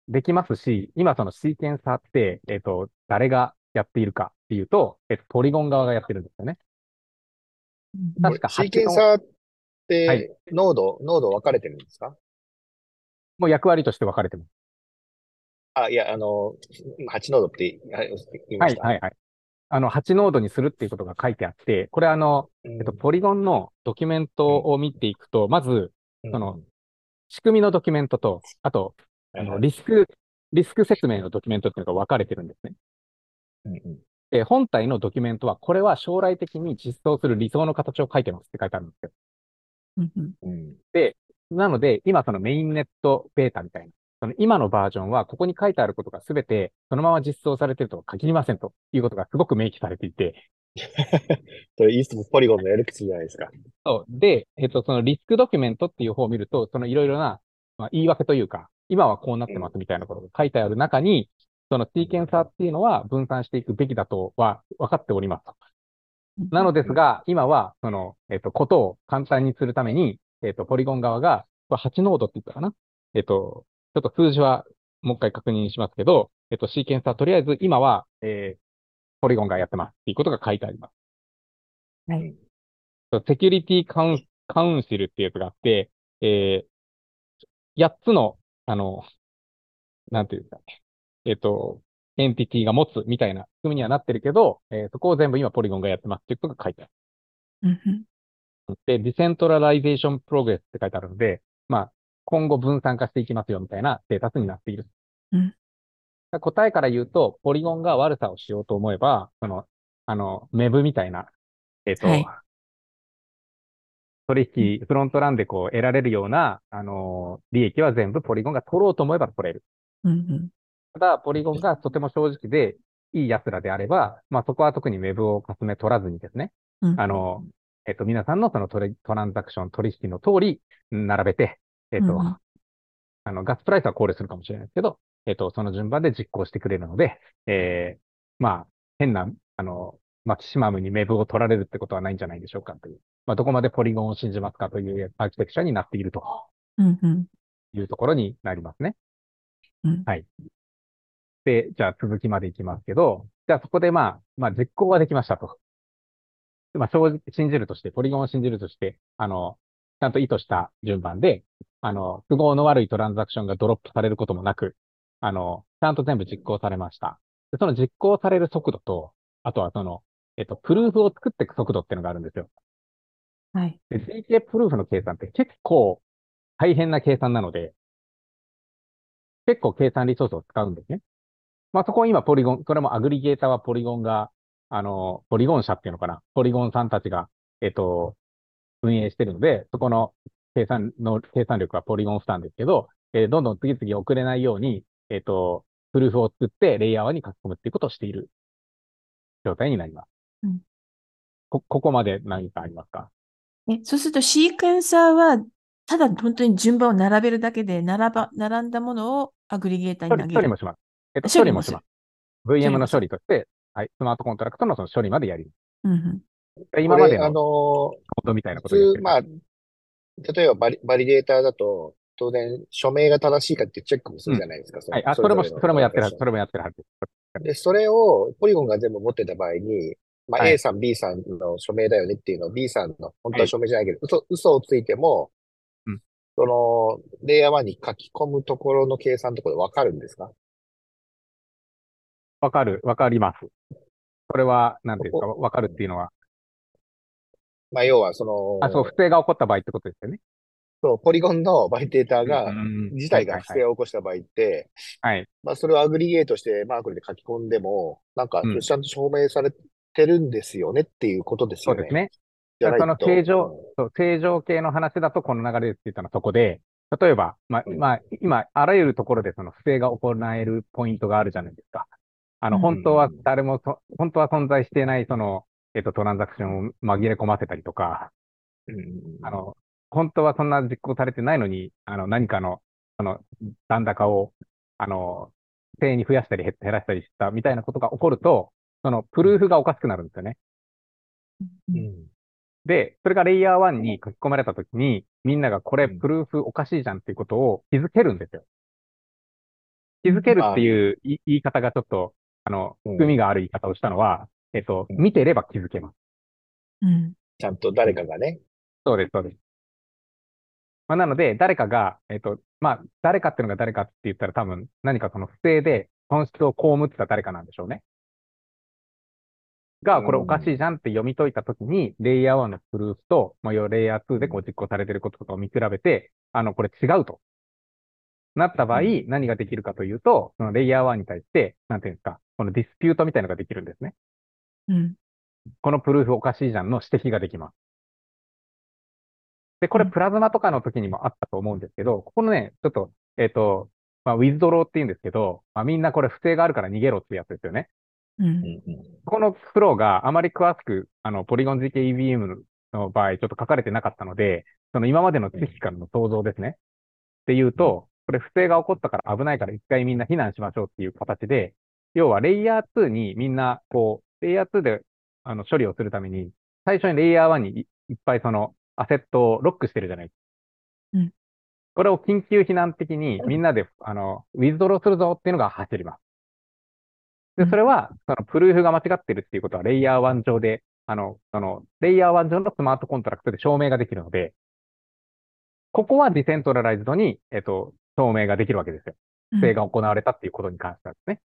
できますし、今そのシーケンサーって、えっ、と、誰がやっているかっていうと、えっ、と、ポリゴン側がやってるんですよね。確かシーケンサーって、ノード、はい、ノード分かれてるんですか？もう役割として分かれてます。あ、いや、あの、8ノードって言いました。はい、はい、はい。あの、8ノードにするっていうことが書いてあって、これあの、えっと、ポリゴンのドキュメントを見ていくと、まず、その、仕組みのドキュメントと、あと、あの、リスク、リスク説明のドキュメントっていうのが分かれてるんですね。で、本体のドキュメントは、これは将来的に実装する理想の形を書いてますって書いてあるんですよ。で、なので、今そのメインネットベータみたいな、その今のバージョンは、ここに書いてあることがすべて、そのまま実装されているとは限りませんということがすごく明記されていて。それ、イーストポリゴンのやる口じゃないですか。そう。で、えっと、そのリスクドキュメントっていう方を見ると、そのいろいろな、まあ、言い訳というか、今はこうなってますみたいなことが書いてある中に、そのシーケンサーっていうのは分散していくべきだとは分かっておりますと。なのですが、今は、その、えっと、ことを簡単にするために、えっと、ポリゴン側が、8ノードって言ったかな？えっと、ちょっと数字はもう一回確認しますけど、えっと、シーケンサーとりあえず今は、えー、ポリゴンがやってますっていうことが書いてあります。はい。セキュリティカウンカウンシルっていうやつがあって、えー、8つの、あの、なんていうんですかね。えっ、と、エンティティが持つみたいな仕組みにはなってるけど、えー、そこを全部今ポリゴンがやってますっていうことが書いてある。で、 decentralization progress って書いてあるので、まあ、今後分散化していきますよみたいなステータスになっている。うん、答えから言うと、 Polygon が悪さをしようと思えば、その、あの、 MEV みたいな、えっ、ー、と、はい、取引、 front run でこう得られるような、あの、利益は全部 Polygon が取ろうと思えば取れる。うんうん、ただ、 Polygon がとても正直でいい奴らであれば、まあそこは特に MEV をかすめ取らずにですね、うん、あの、えっと、皆さんのそのトトランザクション取引の通り並べて、えっと、うん、あの、ガスプライスは考慮するかもしれないですけど、えっと、その順番で実行してくれるので、えー、まあ、変な、あの、マキシマムにメブを取られるってことはないんじゃないでしょうかという、まあ、どこまでポリゴンを信じますかというアーキテクチャになっているというところになりますね。うん、はい。で、じゃあ続きまでいきますけど、じゃあそこでまあ、まあ実行はできましたと。まあ正直信じるとして、ポリゴンを信じるとして、あの、ちゃんと意図した順番で、あの、都合の悪いトランザクションがドロップされることもなく、あの、ちゃんと全部実行されました。でその実行される速度と、あとはその、えっと、プルーフを作っていく速度っていうのがあるんですよ。はい。で、GK プルーフの計算って結構大変な計算なので、結構計算リソースを使うんですね。まあ、そこを今ポリゴン、これもアグリゲーターはポリゴンが、あの、ポリゴン社っていうのかな。ポリゴンさんたちが、えっと、運営してるので、そこの計算の、計算力はポリゴン負担ですけど、えー、どんどん次々遅れないように、えっ、ー、と、プルーフを作ってレイヤーに書き込むっていうことをしている状態になります。うん、こ、ここまで何かありますか？え、そうするとシークエンサーは、ただ本当に順番を並べるだけで、並ば、並んだものをアグリゲーターに投げる。処理もします。えっと、処理もします。VM の処理として、はい、スマートコントラクトのその処理までやります。うん、今までの、あのー、みたいなこと普通、まあ、例えばバリ validator だと、当然、署名が正しいかっていうチェックもするじゃないですか。はい。あ、それも、それもやってるはず。それもやってるはず。で、それを Polygon が全部持ってた場合に、まあ、A さん、B さんの署名だよねっていうのを B さんの本当は署名じゃないけど、嘘、嘘をついても、うんその、レイヤー1に書き込むところの計算ところでわかるんですか？わかる、わかります。それは、なんていうんですか、わかるっていうのは、まあ、要は、その、あ、そう、不正が起こった場合ってことですよね。そうポリゴンの validator が自体が不正を起こした場合って、はい。まあ、それを aggregate して Merkle で書き込んでも、なんかうん、ちゃんと証明されてるんですよねっていうことですよね。そうですね。その正常、そう、正常系の話だとこの流れって言ったのはそこで、例えば、まあ、うんまあ、今、あらゆるところでその不正が行えるポイントがあるじゃないですか。あの、うん本当は誰もそ、本当は存在していない、その、えっと、トランザクションを紛れ込ませたりとか、うんあの、本当はそんな実行されてないのに、あの、何かの、その、残高を、あの、不正に増やしたり減減らしたりしたみたいなことが起こると、その、プルーフがおかしくなるんですよね。うんで、それがレイヤー1に書き込まれたときに、みんながこれうん。プルーフおかしいじゃんっていうことを気づけるんですよ。気づけるっていうい言い方がちょっと、あの、うん。含みがある言い方をしたのは、えっと、うん見てれば気づけます。うん。ちゃんと誰かがね。そうです、そうです。まあ、なので、誰かが、えっと、まあ、誰かっていうのが誰かって言ったら多分何かその不正で損失を被ってた誰かなんでしょうね。が、これおかしいじゃんって読み解いたときに、レイヤー1のプルーフと、まあ、要はレイヤー2でこう実行されていることとかを見比べて、あの、これ違うと。なった場合、う何ができるかというと、そのレイヤー1に対して、なんていうんですか、このディスピュートみたいなのができるんですね。うん。このプルーフおかしいじゃんの指摘ができます。で、これうんプラズマとかの時にもあったと思うんですけど、ここのね、ちょっと、えっ、と、まあ、ウィズドローって言うんですけど、まあ、みんなこれ不正があるから逃げろってやつですよね。うん。このフローがあまり詳しく、あの、ポリゴン GKEVM の場合、ちょっと書かれてなかったので、その今までの知識からの想像ですね。っていうと、これ不正が起こったから危ないから一回みんな避難しましょうっていう形で、要はレイヤー2にみんな、こう、レイヤー2で、あの、処理をするために、最初にレイヤー1にいいっぱいその、アセットをロックしてるじゃないですか。うんこれを緊急避難的にみんなで、あの、ウィズドローするぞっていうのが走ります。で、それは、その proof が間違ってるっていうことは、レイヤー1上で、あの、その、レイヤー1上のスマートコントラクトで証明ができるので、ここは decentralized に、えっと、証明ができるわけですよ。不正が行われたっていうことに関してはですね。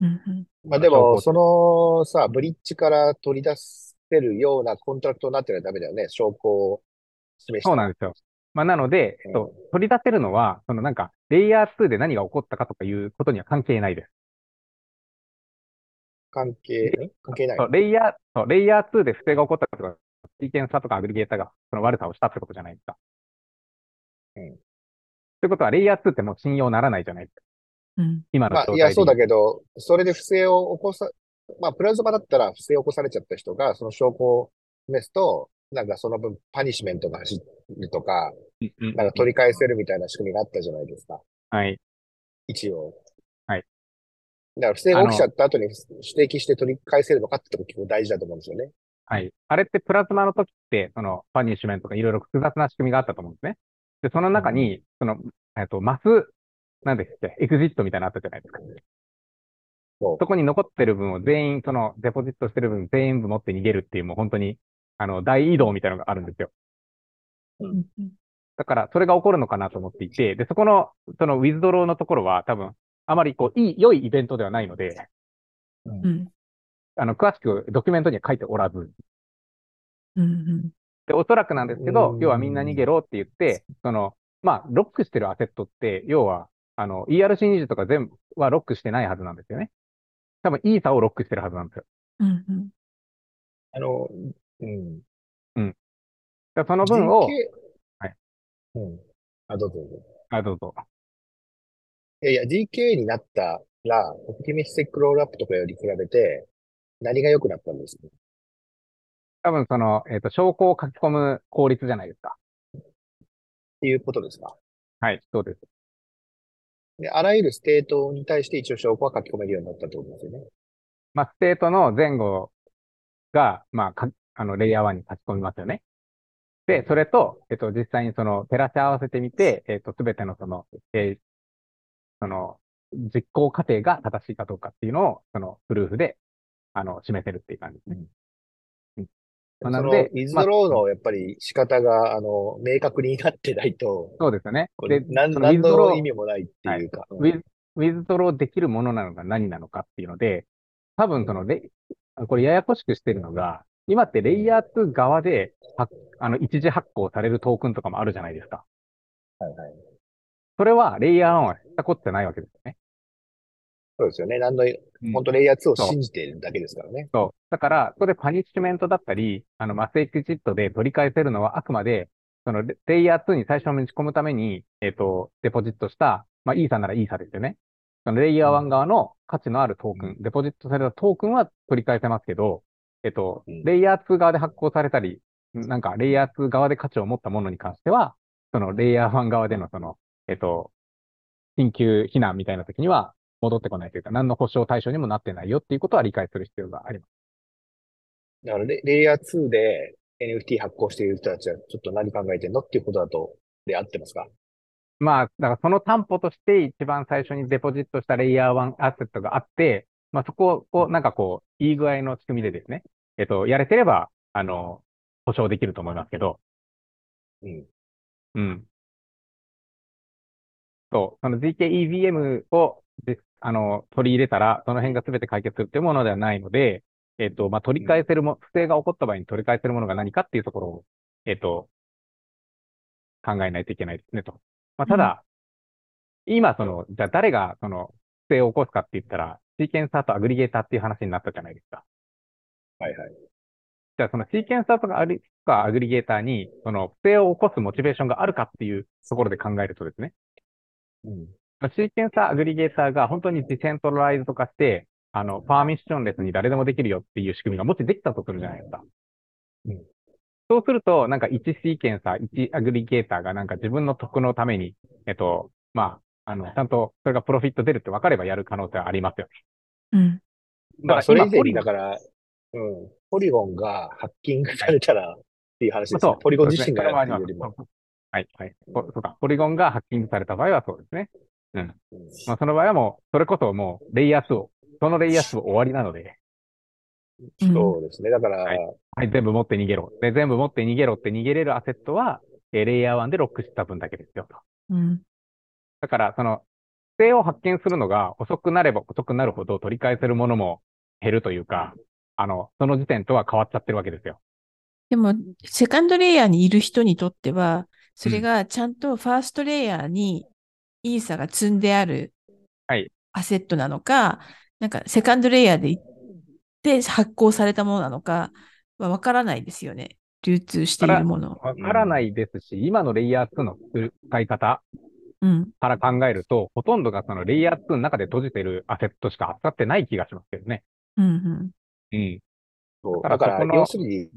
うん。うん。まあでも、そのさ、ブリッジから取り出せるようなコントラクトになってないとダメだよね。証拠を示して。そうなんですよ。まあ、なので、えっと、取り出せるのは、そのなんか、レイヤー2で何が起こったかとかいうことには関係ないです。関係、ん？関係ない。そうレイヤー、そうレイヤー2で不正が起こったとか、シーケンサーとかアグリゲーターがその悪さをしたってことじゃないですか。うんということは、レイヤー2ってもう信用ならないじゃないですか。うん。まあ、今の状態で。いや、そうだけど、それで不正を起こさ、まあ、プラズマだったら不正を起こされちゃった人が、その証拠を示すと、なんかその分パニッシュメントが走るとか、なんか取り返せるみたいな仕組みがあったじゃないですか。はい。一応。はい。だから不正が起きちゃった後に指摘して取り返せるのかってとこ結構大事だと思うんですよね。はい。あれってプラズマの時って、その、パニッシュメントとかいろいろ複雑な仕組みがあったと思うんですね。で、その中に、その、えっと、マス、なんですっけ、エグジットみたいなのあったじゃないですか。そこに残ってる分を全員、その、デポジットしてる分全部持って逃げるっていう、もう本当に、あの、大移動みたいなのがあるんですよ。うん。だから、それが起こるのかなと思っていて、で、そこの、その、ウィズドローのところは、多分、あまりこう、いい、良いイベントではないので、うん。あの、詳しくドキュメントには書いておらず、うん。で、おそらくなんですけどう、ん要はみんな逃げろって言って、その、まあ、ロックしてるアセットって、要は、あの、ERC20 とか全部はロックしてないはずなんですよね。多分、イーサをロックしてるはずなんですよ。うん。あの、うん。だからその分を、はい。うん。あ、どうぞどうぞ。あ、どうぞ。いやいや、 ZK になったら、 optimistic rollup とかより比べて、何が良くなったんですか？多分、その、えっ、と、証拠を書き込む効率じゃないですか。っていうことですか？はい、そうです。で、あらゆるステートに対して一応証拠は書き込めるようになったってことですよね。まあ、ステートの前後が、まあ、か、あの、レイヤー1に書き込みますよね。で、それと、えっと、実際にその、照らし合わせてみて、えっと、すべてのその、えー、その、実行過程が正しいかどうかっていうのを、その、 proof で、あの、示せるっていう感じですね。うん。まあ、なので、イズローのやっぱり仕方が、あの、明確になってないと、そうですよね。で、何の意味もないっていうか。はい、ウィズ、ウィズドローできるものなのが何なのかっていうので、多分そのレ、これややこしくしてるのが、今ってレイヤー2側で、あの、一時発行されるトークンとかもあるじゃないですか。はいはい。それは、レイヤー1はしたことってないわけですよね。そうですよね。何の、本当レイヤー2を信じてるだけですからね。そう。だから、そこでパニッシュメントだったり、あの、マスエクジットで取り返せるのはあくまで、その、レイヤー2に最初に打ち込むために、えっ、ー、と、デポジットした、まあ、イーサならイーサですよね。そのレイヤー1側の価値のあるトークン、デポジットされたトークンは取り返せますけど、えっと、レイヤー2側で発行されたり、なんか、レイヤー2側で価値を持ったものに関しては、その、レイヤー1側での、その、えっと、緊急避難みたいな時には戻ってこないというか、何の保証対象にもなってないよっていうことは理解する必要があります。だからレ、レイヤー2で NFT 発行している人たちは、ちょっと何考えてんのっていうことだと、で合ってますか？まあ、だからその担保として一番最初にデポジットしたレイヤー1アセットがあって、まあそこを、なんかこう、いい具合の仕組みでですね、えっと、やれてれば、あの、保証できると思いますけど。うん。うん。そう、その GKEVM を、あの、取り入れたら、その辺が全て解決するっていうものではないので、えっと、まあ、取り返せるも、不正が起こった場合に取り返せるものが何かっていうところを、えっと、考えないといけないですね、と。まあ、ただ、うん、今、その、じゃあ誰が、その、不正を起こすかって言ったら、シーケンサーとアグリゲーターっていう話になったじゃないですか。はいはい。じゃあ、そのシーケンサーとかアグリゲーターに、その、不正を起こすモチベーションがあるかっていうところで考えるとですね。うん。シーケンサー、アグリゲーターが本当にディセントライズとかして、あの、パーミッションレスに誰でもできるよっていう仕組みがもしできたとするじゃないですか。うん。そうすると、なんか1シーケンサー、1アグリゲーターがなんか自分の得のために、えっと、まあ、あの、ちゃんとそれがプロフィット出るって分かればやる可能性はありますよね。うん。だからそれ以前に、だから、うん、ポリゴンがハッキングされたらっていう話ですね。そう。ポリゴン自身がやるよりも。はい、はい。そうか。ポリゴンがハッキングされた場合はそうですね。うん。まあ、その場合はもう、それこそもう、レイヤー数を、そのレイヤー数終わりなので、そうですね。だから、はい、はい、全部持って逃げろ。で、全部持って逃げろって逃げれるアセットは、えー、レイヤー1でロックした分だけですよと。うん。だから、その、不正を発見するのが遅くなれば遅くなるほど取り返せるものも減るというか、あの、その時点とは変わっちゃってるわけですよ。でも、セカンドレイヤーにいる人にとっては、それがちゃんとファーストレイヤーにイーサが積んであるアセットなのか、はい、なんかセカンドレイヤーで行って発行されたものなのかはわからないですよね。流通しているもの。わからないですし、今のレイヤー2の使い方から考えると、うん、ほとんどがそのレイヤー2の中で閉じてるアセットしか扱ってない気がしますけどね。うんうん。うん。そうだから、要するに、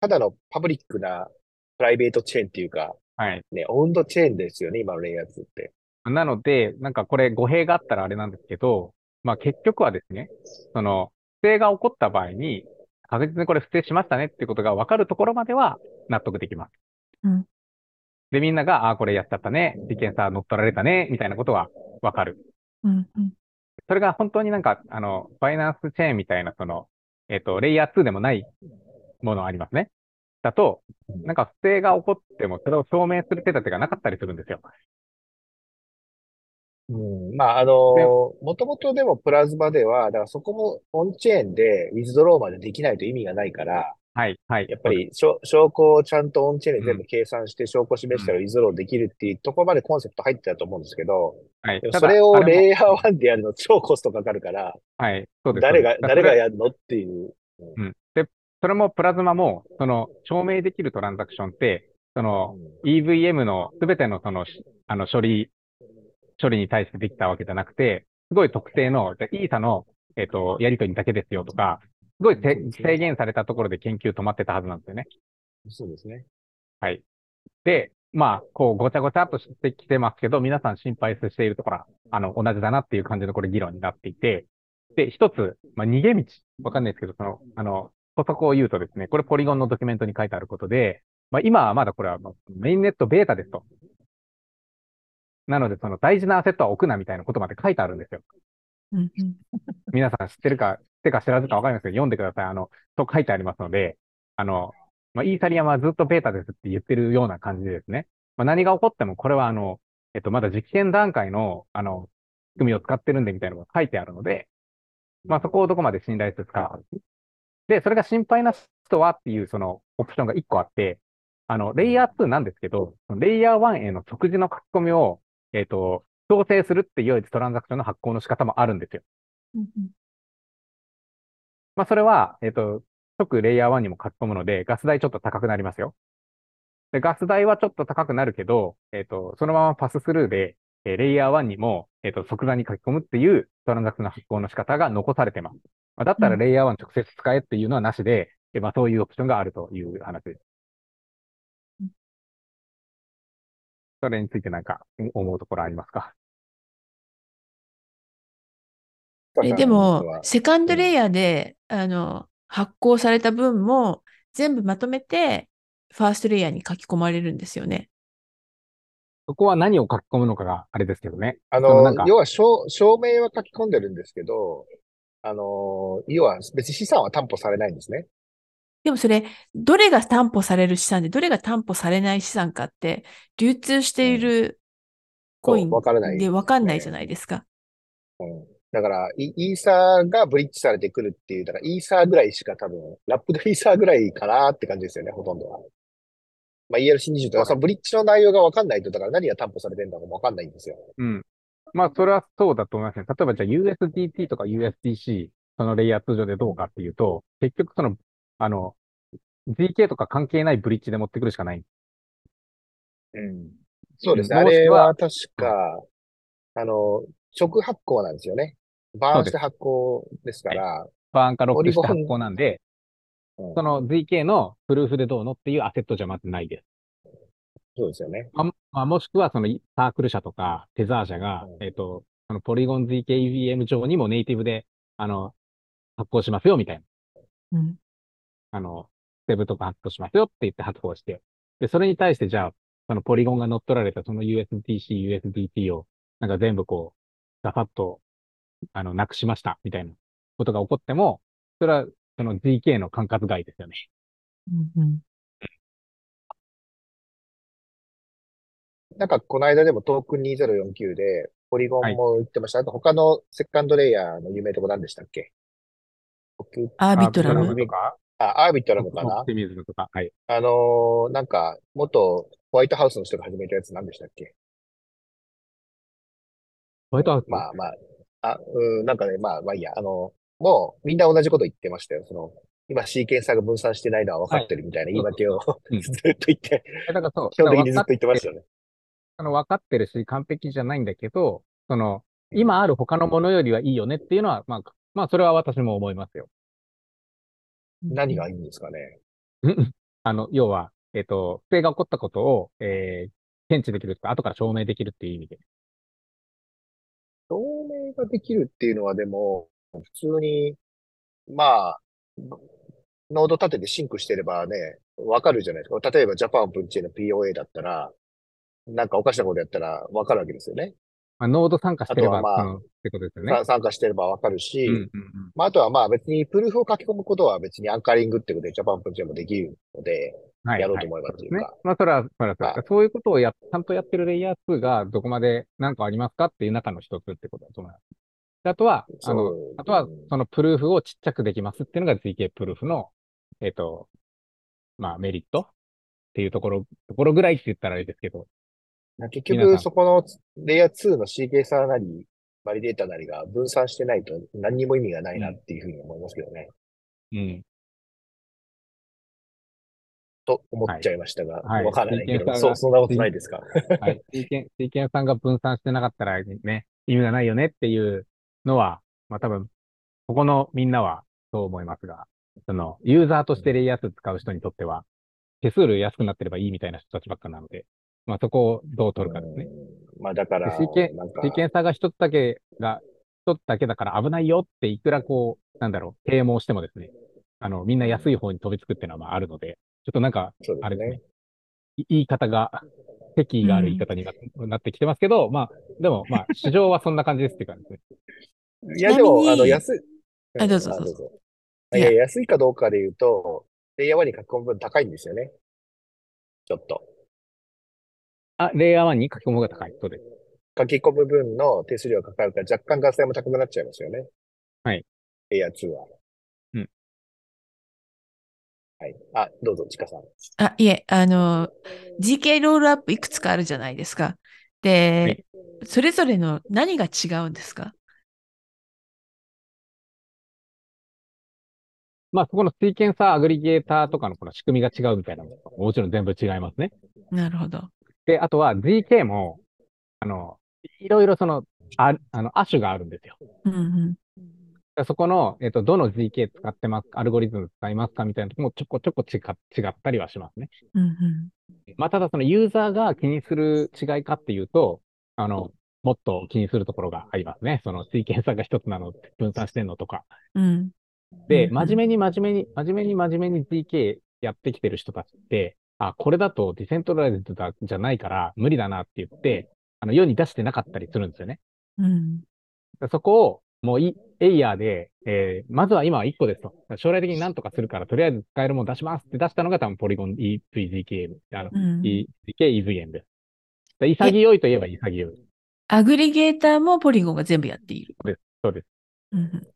ただのパブリックなプライベートチェーンっていうか、はい。ね、オウンドチェーンですよね、今のレイヤー2って。なので、なんかこれ語弊があったらあれなんですけど、まあ結局はですね、その、不正が起こった場合に、確実にこれ不正しましたねっていうことが分かるところまでは納得できます。うん。で、みんなが、ああ、これやっちゃったね、事件さ乗っ取られたね、みたいなことは分かる。うんうん。それが本当になんか、あの、バイナンスチェーンみたいな、その、えっ、ー、と、レイヤー2でもないものありますね。だと、なんか不正が起こっても、それを証明する手立てがなかったりするんですよ。うん、まあ、あの、もともとでもプラズマでは、だからそこもオンチェーンでウィズドローまでできないと意味がないから、はい、はい。やっぱり証拠をちゃんとオンチェーンで全部計算して証拠を示したらウィズドローできるっていうところまでコンセプト入ってたと思うんですけど、はい。それをレイヤー1でやるの超コストかかるから、はい。そうです。誰が、誰がやるのっていう。うん。で、それもプラズマも、その、証明できるトランザクションって、その、EVM のすべてのその、あの、処理処理に対してできたわけじゃなくて、すごい特定の、イーサの、えっ、ー、と、やりとりだけですよとか、すごい制限されたところで研究止まってたはずなんですよね。そうですね。はい。で、まあ、こう、ごちゃごちゃっとしてきてますけど、皆さん心配しているところは、あの、同じだなっていう感じのこれ議論になっていて、で、一つ、まあ、逃げ道、わかんないですけど、その、あの、補足を言うとですね、これポリゴンのドキュメントに書いてあることで、まあ、今はまだこれはメインネットベータですと。なので、その大事なアセットは置くなみたいなことまで書いてあるんですよ。皆さん知ってるか、知ってか知らずかわかりますけど、読んでください。あの、と書いてありますので、あの、まあ、イーサリアムはずっとベータですって言ってるような感じでですね。まあ、何が起こっても、これはあの、えっと、まだ実験段階の、あの、仕組みを使ってるんでみたいなのが書いてあるので、まあ、そこをどこまで信頼して使う。で、それが心配な人はっていうそのオプションが1個あって、あの、レイヤー2なんですけど、レイヤー1への即時の書き込みを、えっと、調整するっていうトランザクションの発行の仕方もあるんですよ。うんうんまあ、それは、えっと、即レイヤー1にも書き込むので、ガス代ちょっと高くなりますよ。で、ガス代はちょっと高くなるけど、えっと、そのままパススルーで、えーレイヤー1にも、えっと、即座に書き込むっていうトランザクションの発行の仕方が残されてます。まあ、だったらうんレイヤー1直接使えっていうのはなしで、えまあ、そういうオプションがあるという話ですそれについてなんか思うところありますか？えでも、はセカンドレイヤーで、あの、発行された分も全部まとめて、ファーストレイヤーに書き込まれるんですよね。そこは何を書き込むのかがあれですけどね。あのそのなんか、要は証、証明は書き込んでるんですけど、あの、要は別に資産は担保されないんですね。でもそれ、どれが担保される資産で、どれが担保されない資産かって、流通しているコインそうわからないでわかんないじゃないですか。だから、イイーサーがブリッジされてくるっていう、だからイーサーぐらいしか多分、ラップドイーサーぐらいかなって感じですよね、ほとんどは。まあ ERC20 とか、そのブリッジの内容がわかんないと、だから何が担保されてるのかもわかんないんですよ。うん。まあ、それはそうだと思いますね。例えば、じゃあ USDT とか USDC、そのレイヤー通常でどうかっていうと、結局その、あの、GK とか関係ないブリッジで持ってくるしかない。うん。そうですね。うんあれもしくはは確か、あの、直発行なんですよね。バーンして発行ですから、バーンかロックして発行なんで、うんその ZK のプルーフでどうのっていうアセットじゃまずないです。そうですよね。まあまあ、もしくはそのサークル社とかテザー社が、うんえっ、と、そのポリゴン ZK EVM 上にもネイティブで、あの、発行しますよみたいな。うん。あの、セブとか発行しますよって言って発行して。で、それに対してじゃあ、そのポリゴンが乗っ取られたその USDC、USDT を、なんか全部こう、ガサッと、あの、なくしました、みたいなことが起こっても、それは、その GK の管轄外ですよね。うんうんなんか、この間でもトークン2049で、ポリゴンも言ってました。あと、他のセカンドレイヤーの有名とこ何でしたっけ？僕アービトラムアービ。とか、あ、アービトラムかな？ミズムとか、はい。あのーなんか、元ホワイトハウスの人が始めたやつ何でしたっけ？ホワイトハウス？まあまあ、あ、うん、なんかね、まあまあいいや、あの、もうみんな同じこと言ってましたよ。その、今シーケンサーが分散してないのは分かってるみたいな言い訳を、うん。ずっと言って、だからそう、基本的にずっと言ってましたよね。あの、分かってるし、完璧じゃないんだけど、その、今ある他のものよりはいいよねっていうのは、まあ、まあ、それは私も思いますよ。何がいいんですかね？あの、要は、えっ、と、不正が起こったことを、えー、検知できるとか、後から証明できるっていう意味で。証明ができるっていうのはでも、普通に、まあ、ノード立てて sync してればね、わかるじゃないですか。例えば Japan Open Chain の POA だったら、なんかおかしなことやったらわかるわけですよね。まあ、ノード参加してれば、まあってことですよね。さ参加してればわかるし、うんうんうん。まあ、あとはまあ別に proof を書き込むことは別に anchoring ってことで Japan Open Chain もできるので、はい。やろうと思いうかね。まあ、それは、それはそうまあそういうことをや、ちゃんとやってるレイヤー2がどこまで何かありますかっていう中の一つってことだと思います。であとは、あの、あとはうん、そのプルーフをちっちゃくできますっていうのが ZK プルーフの、えっ、と、まあ、メリットっていうところ、ところぐらいって言ったらあれですけど、結局そこのレイヤー2の CK サーなり、バリデータなりが分散してないと何にも意味がないなっていうふうに思いますけどね。うん。と思っちゃいましたが、はい。わからないけど、経験さそう、そんなことないですか？はい。経験、経験さんが分散してなかったらね、意味がない。よねってい。うのは、まあ多分、ここのみんなはそう思い。ますが、その、ユーザーとしてレイヤー2使う人にとっては、手数料安くなってればい。い。みたい。な人たちばっかなので、まあそこをどう取るかですね。うんまあだから、で CK なんか、経験差が一つだけが、一つだけだから危ないよっていくらこう、なんだろう、啓蒙してもですね、あの、みんな安い方に飛びつくっていうのはまああるので、ちょっとなんか、そうですねあれですね。言い方が、敵意がある言い方にな,、ってきてますけど、まあ、でも、まあ、市場はそんな感じですっていう感じですね。いや、でも、あの、安い。あ、どうぞどうぞ。いや、安いかどうかで言うと、レイヤー1に書き込む分高いんですよね。ちょっと。あ、レイヤー1に書き込む分が高い。そうです。書き込む分の手数料がかかるから若干ガス代も高くなっちゃいますよね。はい。レイヤー2は。うん。はい。あ、どうぞ、ちかさん。あ、いえ、あの、GK ロールアップいくつかあるじゃないですか。で、はい、それぞれの何が違うんですか？まあ、そこのシーケンサーアグリゲーターとかのこの仕組みが違うみたいなのももちろん全部違いますね。なるほど。で、あとは GK も、あの、いろいろその、ああの、亜種があるんですよ。うんうんそこの、えっ、と、どの GK 使ってますか、アルゴリズム使いますかみたいなとこもちょこちょこ違ったりはしますね。うんうん、まあ、ただそのユーザーが気にする違いかっていうと、あの、もっと気にするところがありますね。そのシーケンサーが一つなの、分散してんのとか。うん、で、真面目に真面目に、真面目に真面目に GK やってきてる人たちって、あ、これだとディセントライズだじゃないから無理だなって言って、あの、世に出してなかったりするんですよね。うん。そこを、もうい、エイヤーで、えー、まずは今は1個ですと。将来的に何とかするから、とりあえず使えるもの出しますって出したのが多分ポリゴン EVGK、あの、うん、EVK、EVM です。潔いといえば潔い。アグリゲーターもポリゴンが全部やっている。そうです。そうです。うん、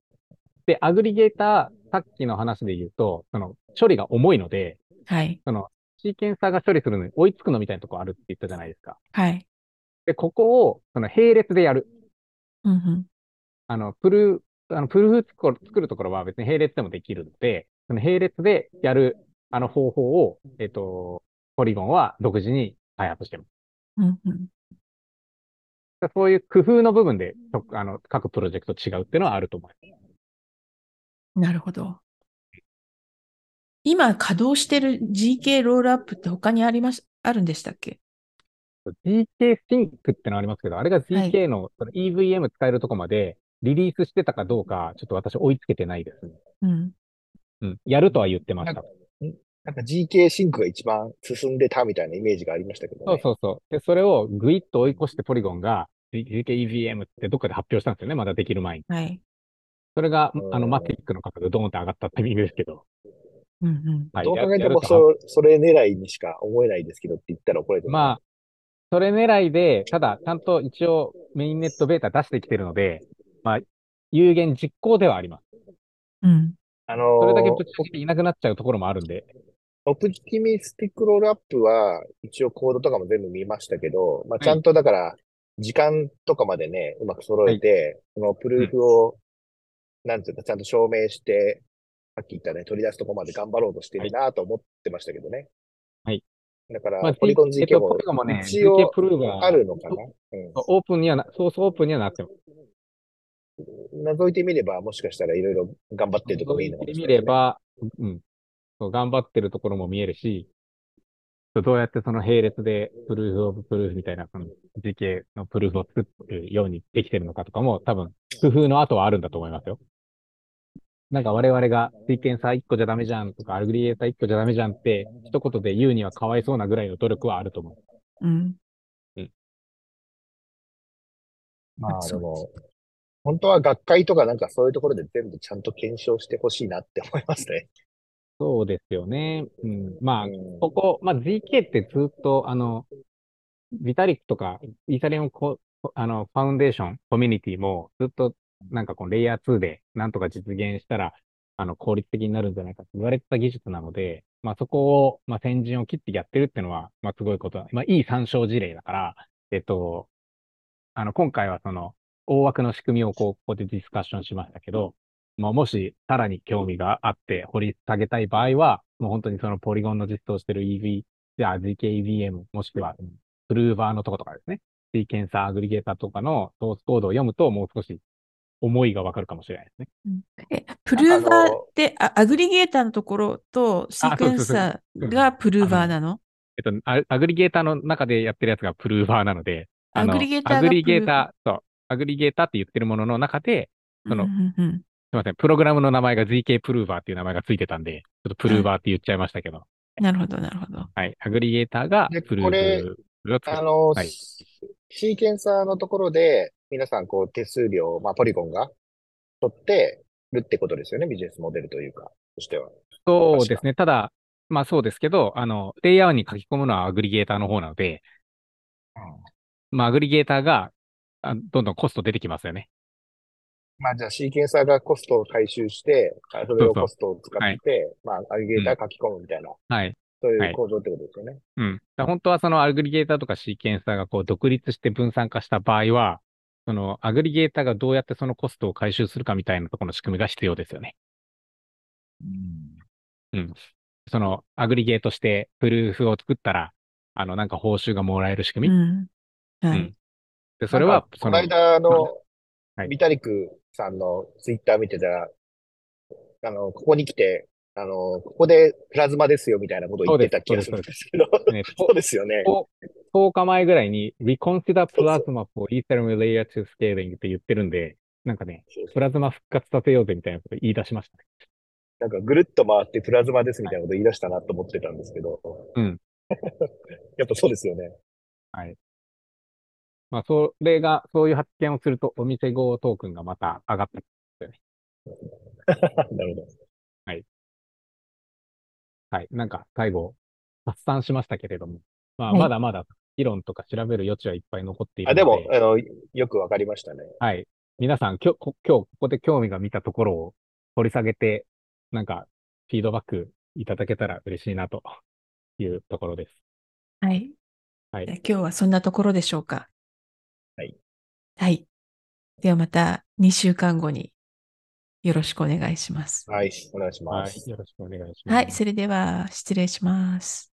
で、アグリゲーター、さっきの話で言うと、その、処理が重いので、はい。その、シーケンサーが処理するのに追いつくのみたいなとこあるって言ったじゃないですか。はい。で、ここを、その、並列でやる。うんうん。あの、プル、あの、プルーフ作るところは別に並列でもできるので、その並列でやる、あの方法を、えっ、ー、と、ポリゴンは独自に開発してます。うんうん。そういう工夫の部分で、あの、各プロジェクト違うっていうのはあると思います。なるほど。今稼働してる GK ロールアップって他にあります、あるんでしたっけ ?GK Sync ってのありますけど、あれが GK の EVM 使えるとこまでリリースしてたかどうか、ちょっと私追いつけてないですね。うん。うん。やるとは言ってました。なんか GK シンクが一番進んでたみたいなイメージがありましたけど、ね、そうそうそう。で、それをぐいっと追い越してポリゴンが GK EVM ってどっかで発表したんですよね。まだできる前に。はい。それが、あの、マティックの価格ドーンって上がったタイミングですけど。うんうん。はい、どう考えてもそ、それ狙いにしか思えないですけどって言ったら怒られてまあ、それ狙いで、ただ、ちゃんと一応メインネットベータ出してきてるので、まあ、有限実行ではあります。うん。あのー、それだけぶっちゃけいなくなっちゃうところもあるんで。オプティミスティックロールアップは、一応コードとかも全部見ましたけど、まあ、ちゃんとだから、時間とかまでね、うまく揃えて、そのプルーフを、なんていうか、ちゃんと証明して、さっき言ったね、取り出すとこまで頑張ろうとしてるなと思ってましたけどね。はい。だから、まあ、ポリコン GK も一応あるのかな、うん、オープンにはな、そうそうオープンにはなってます。覗いてみれば、もしかしたらいろいろ頑張ってるところもいいのかもしれない、ね。見れば、うん。そう頑張ってるところも見えるし、どうやってその並列でプルーフオブプルーフみたいな、その GK のプルーフを作るようにできてるのかとかも多分工夫の後はあるんだと思いますよ。なんか我々がシーケンサー1個じゃダメじゃんとか、アルグリエーター1個じゃダメじゃんって、一言で言うにはかわいそうなぐらいの努力はあると思う。うん。うん。まあでも、本当は学会とかなんかそういうところで全部ちゃんと検証してほしいなって思いますね。そうですよね。うん。まあ、ここ、まあ ZK ってずっと、あの、ビタリックとか、イーサリアムコ、あの、ファウンデーション、コミュニティもずっとなんかこのレイヤー2でなんとか実現したら、あの、効率的になるんじゃないかって言われてた技術なので、まあそこを、まあ先陣を切ってやってるっていうのは、まあすごいことまあいい参照事例だから、えっと、あの、今回はその、大枠の仕組みをこう、ここでディスカッションしましたけど、まあもしさらに興味があって掘り下げたい場合は、もう本当にそのポリゴンの実装してる EV、じゃあ GKEVM もしくは、プルーバーのとことかですね。シーケンサーアグリゲーターとかのソースコードを読むともう少し思いがわかるかもしれないですね。うん、えプルーバーってあアグリゲーターのところとシークエンサーがプルーバーなの？えっとア、アグリゲーターの中でやってるやつがプルーバーなので、アグリゲーターアグリゲーター、そう、アグリゲーターって言ってるものの中で、その、うんうんうん、すみません、プログラムの名前が ZK プルーバーっていう名前がついてたんで、ちょっとプルーバーって言っちゃいましたけど、なるほど、なるほど。はい。アグリゲーターがプルーこれブを作る。あの、はい。シーケンサーのところで、皆さん、こう、手数料、まあ、ポリゴンが取ってるってことですよね、ビジネスモデルというか、としては。そうですね。ただ、まあそうですけど、あの、レイヤーに書き込むのはアグリゲーターの方なので、まあアグリゲーターが、あどんどんコスト出てきますよね。まあ、じゃあ、シーケンサーがコストを回収して、それをコストを使って、まあ、アグリゲーター書き込むみたいな、はい。そうはいいう構造ってことですよね。うん。だから本当はそのアグリゲーターとかシーケンサーがこう独立して分散化した場合は、そのアグリゲーターがどうやってそのコストを回収するかみたいなところの仕組みが必要ですよね。うん。そのアグリゲートしてプルーフを作ったら、あのなんか報酬がもらえる仕組み？うん。はい。うんで、それはなんか、この間の、はいビタリクさんのツイッター見てたら、あの、ここに来て、あの、ここでプラズマですよみたいなことを言ってた気がするんですけど、ね、そうですよね。10日前ぐらいに Reconsider Plasma for Ethereum Layer 2 Scaling って言ってるんで、なんかね、プラズマ復活させようぜみたいなこと言い出しましたね。なんかぐるっと回ってプラズマですみたいなこと言い出したなと思ってたんですけど。うん。やっぱそうですよね。はい。まあ、それが、そういう発見をすると、お店号トークンがまた上がった。なるほど。はい。なんか、最後、発散しましたけれども、まあ、はいまだまだ議論とか調べる余地はいっぱい残っているあ、ので、でも、あの、よくわかりましたね。はい。皆さん、きょこ今日ここで興味が見たところを掘り下げて、なんか、フィードバックいただけたら嬉しいなというところです。はい。はいじゃあ今日はそんなところでしょうか。はい。はい。ではまた2週間後によろしくお願いします。はい、お願いしまはい。す。よろしくお願いします。はい。それでは失礼します。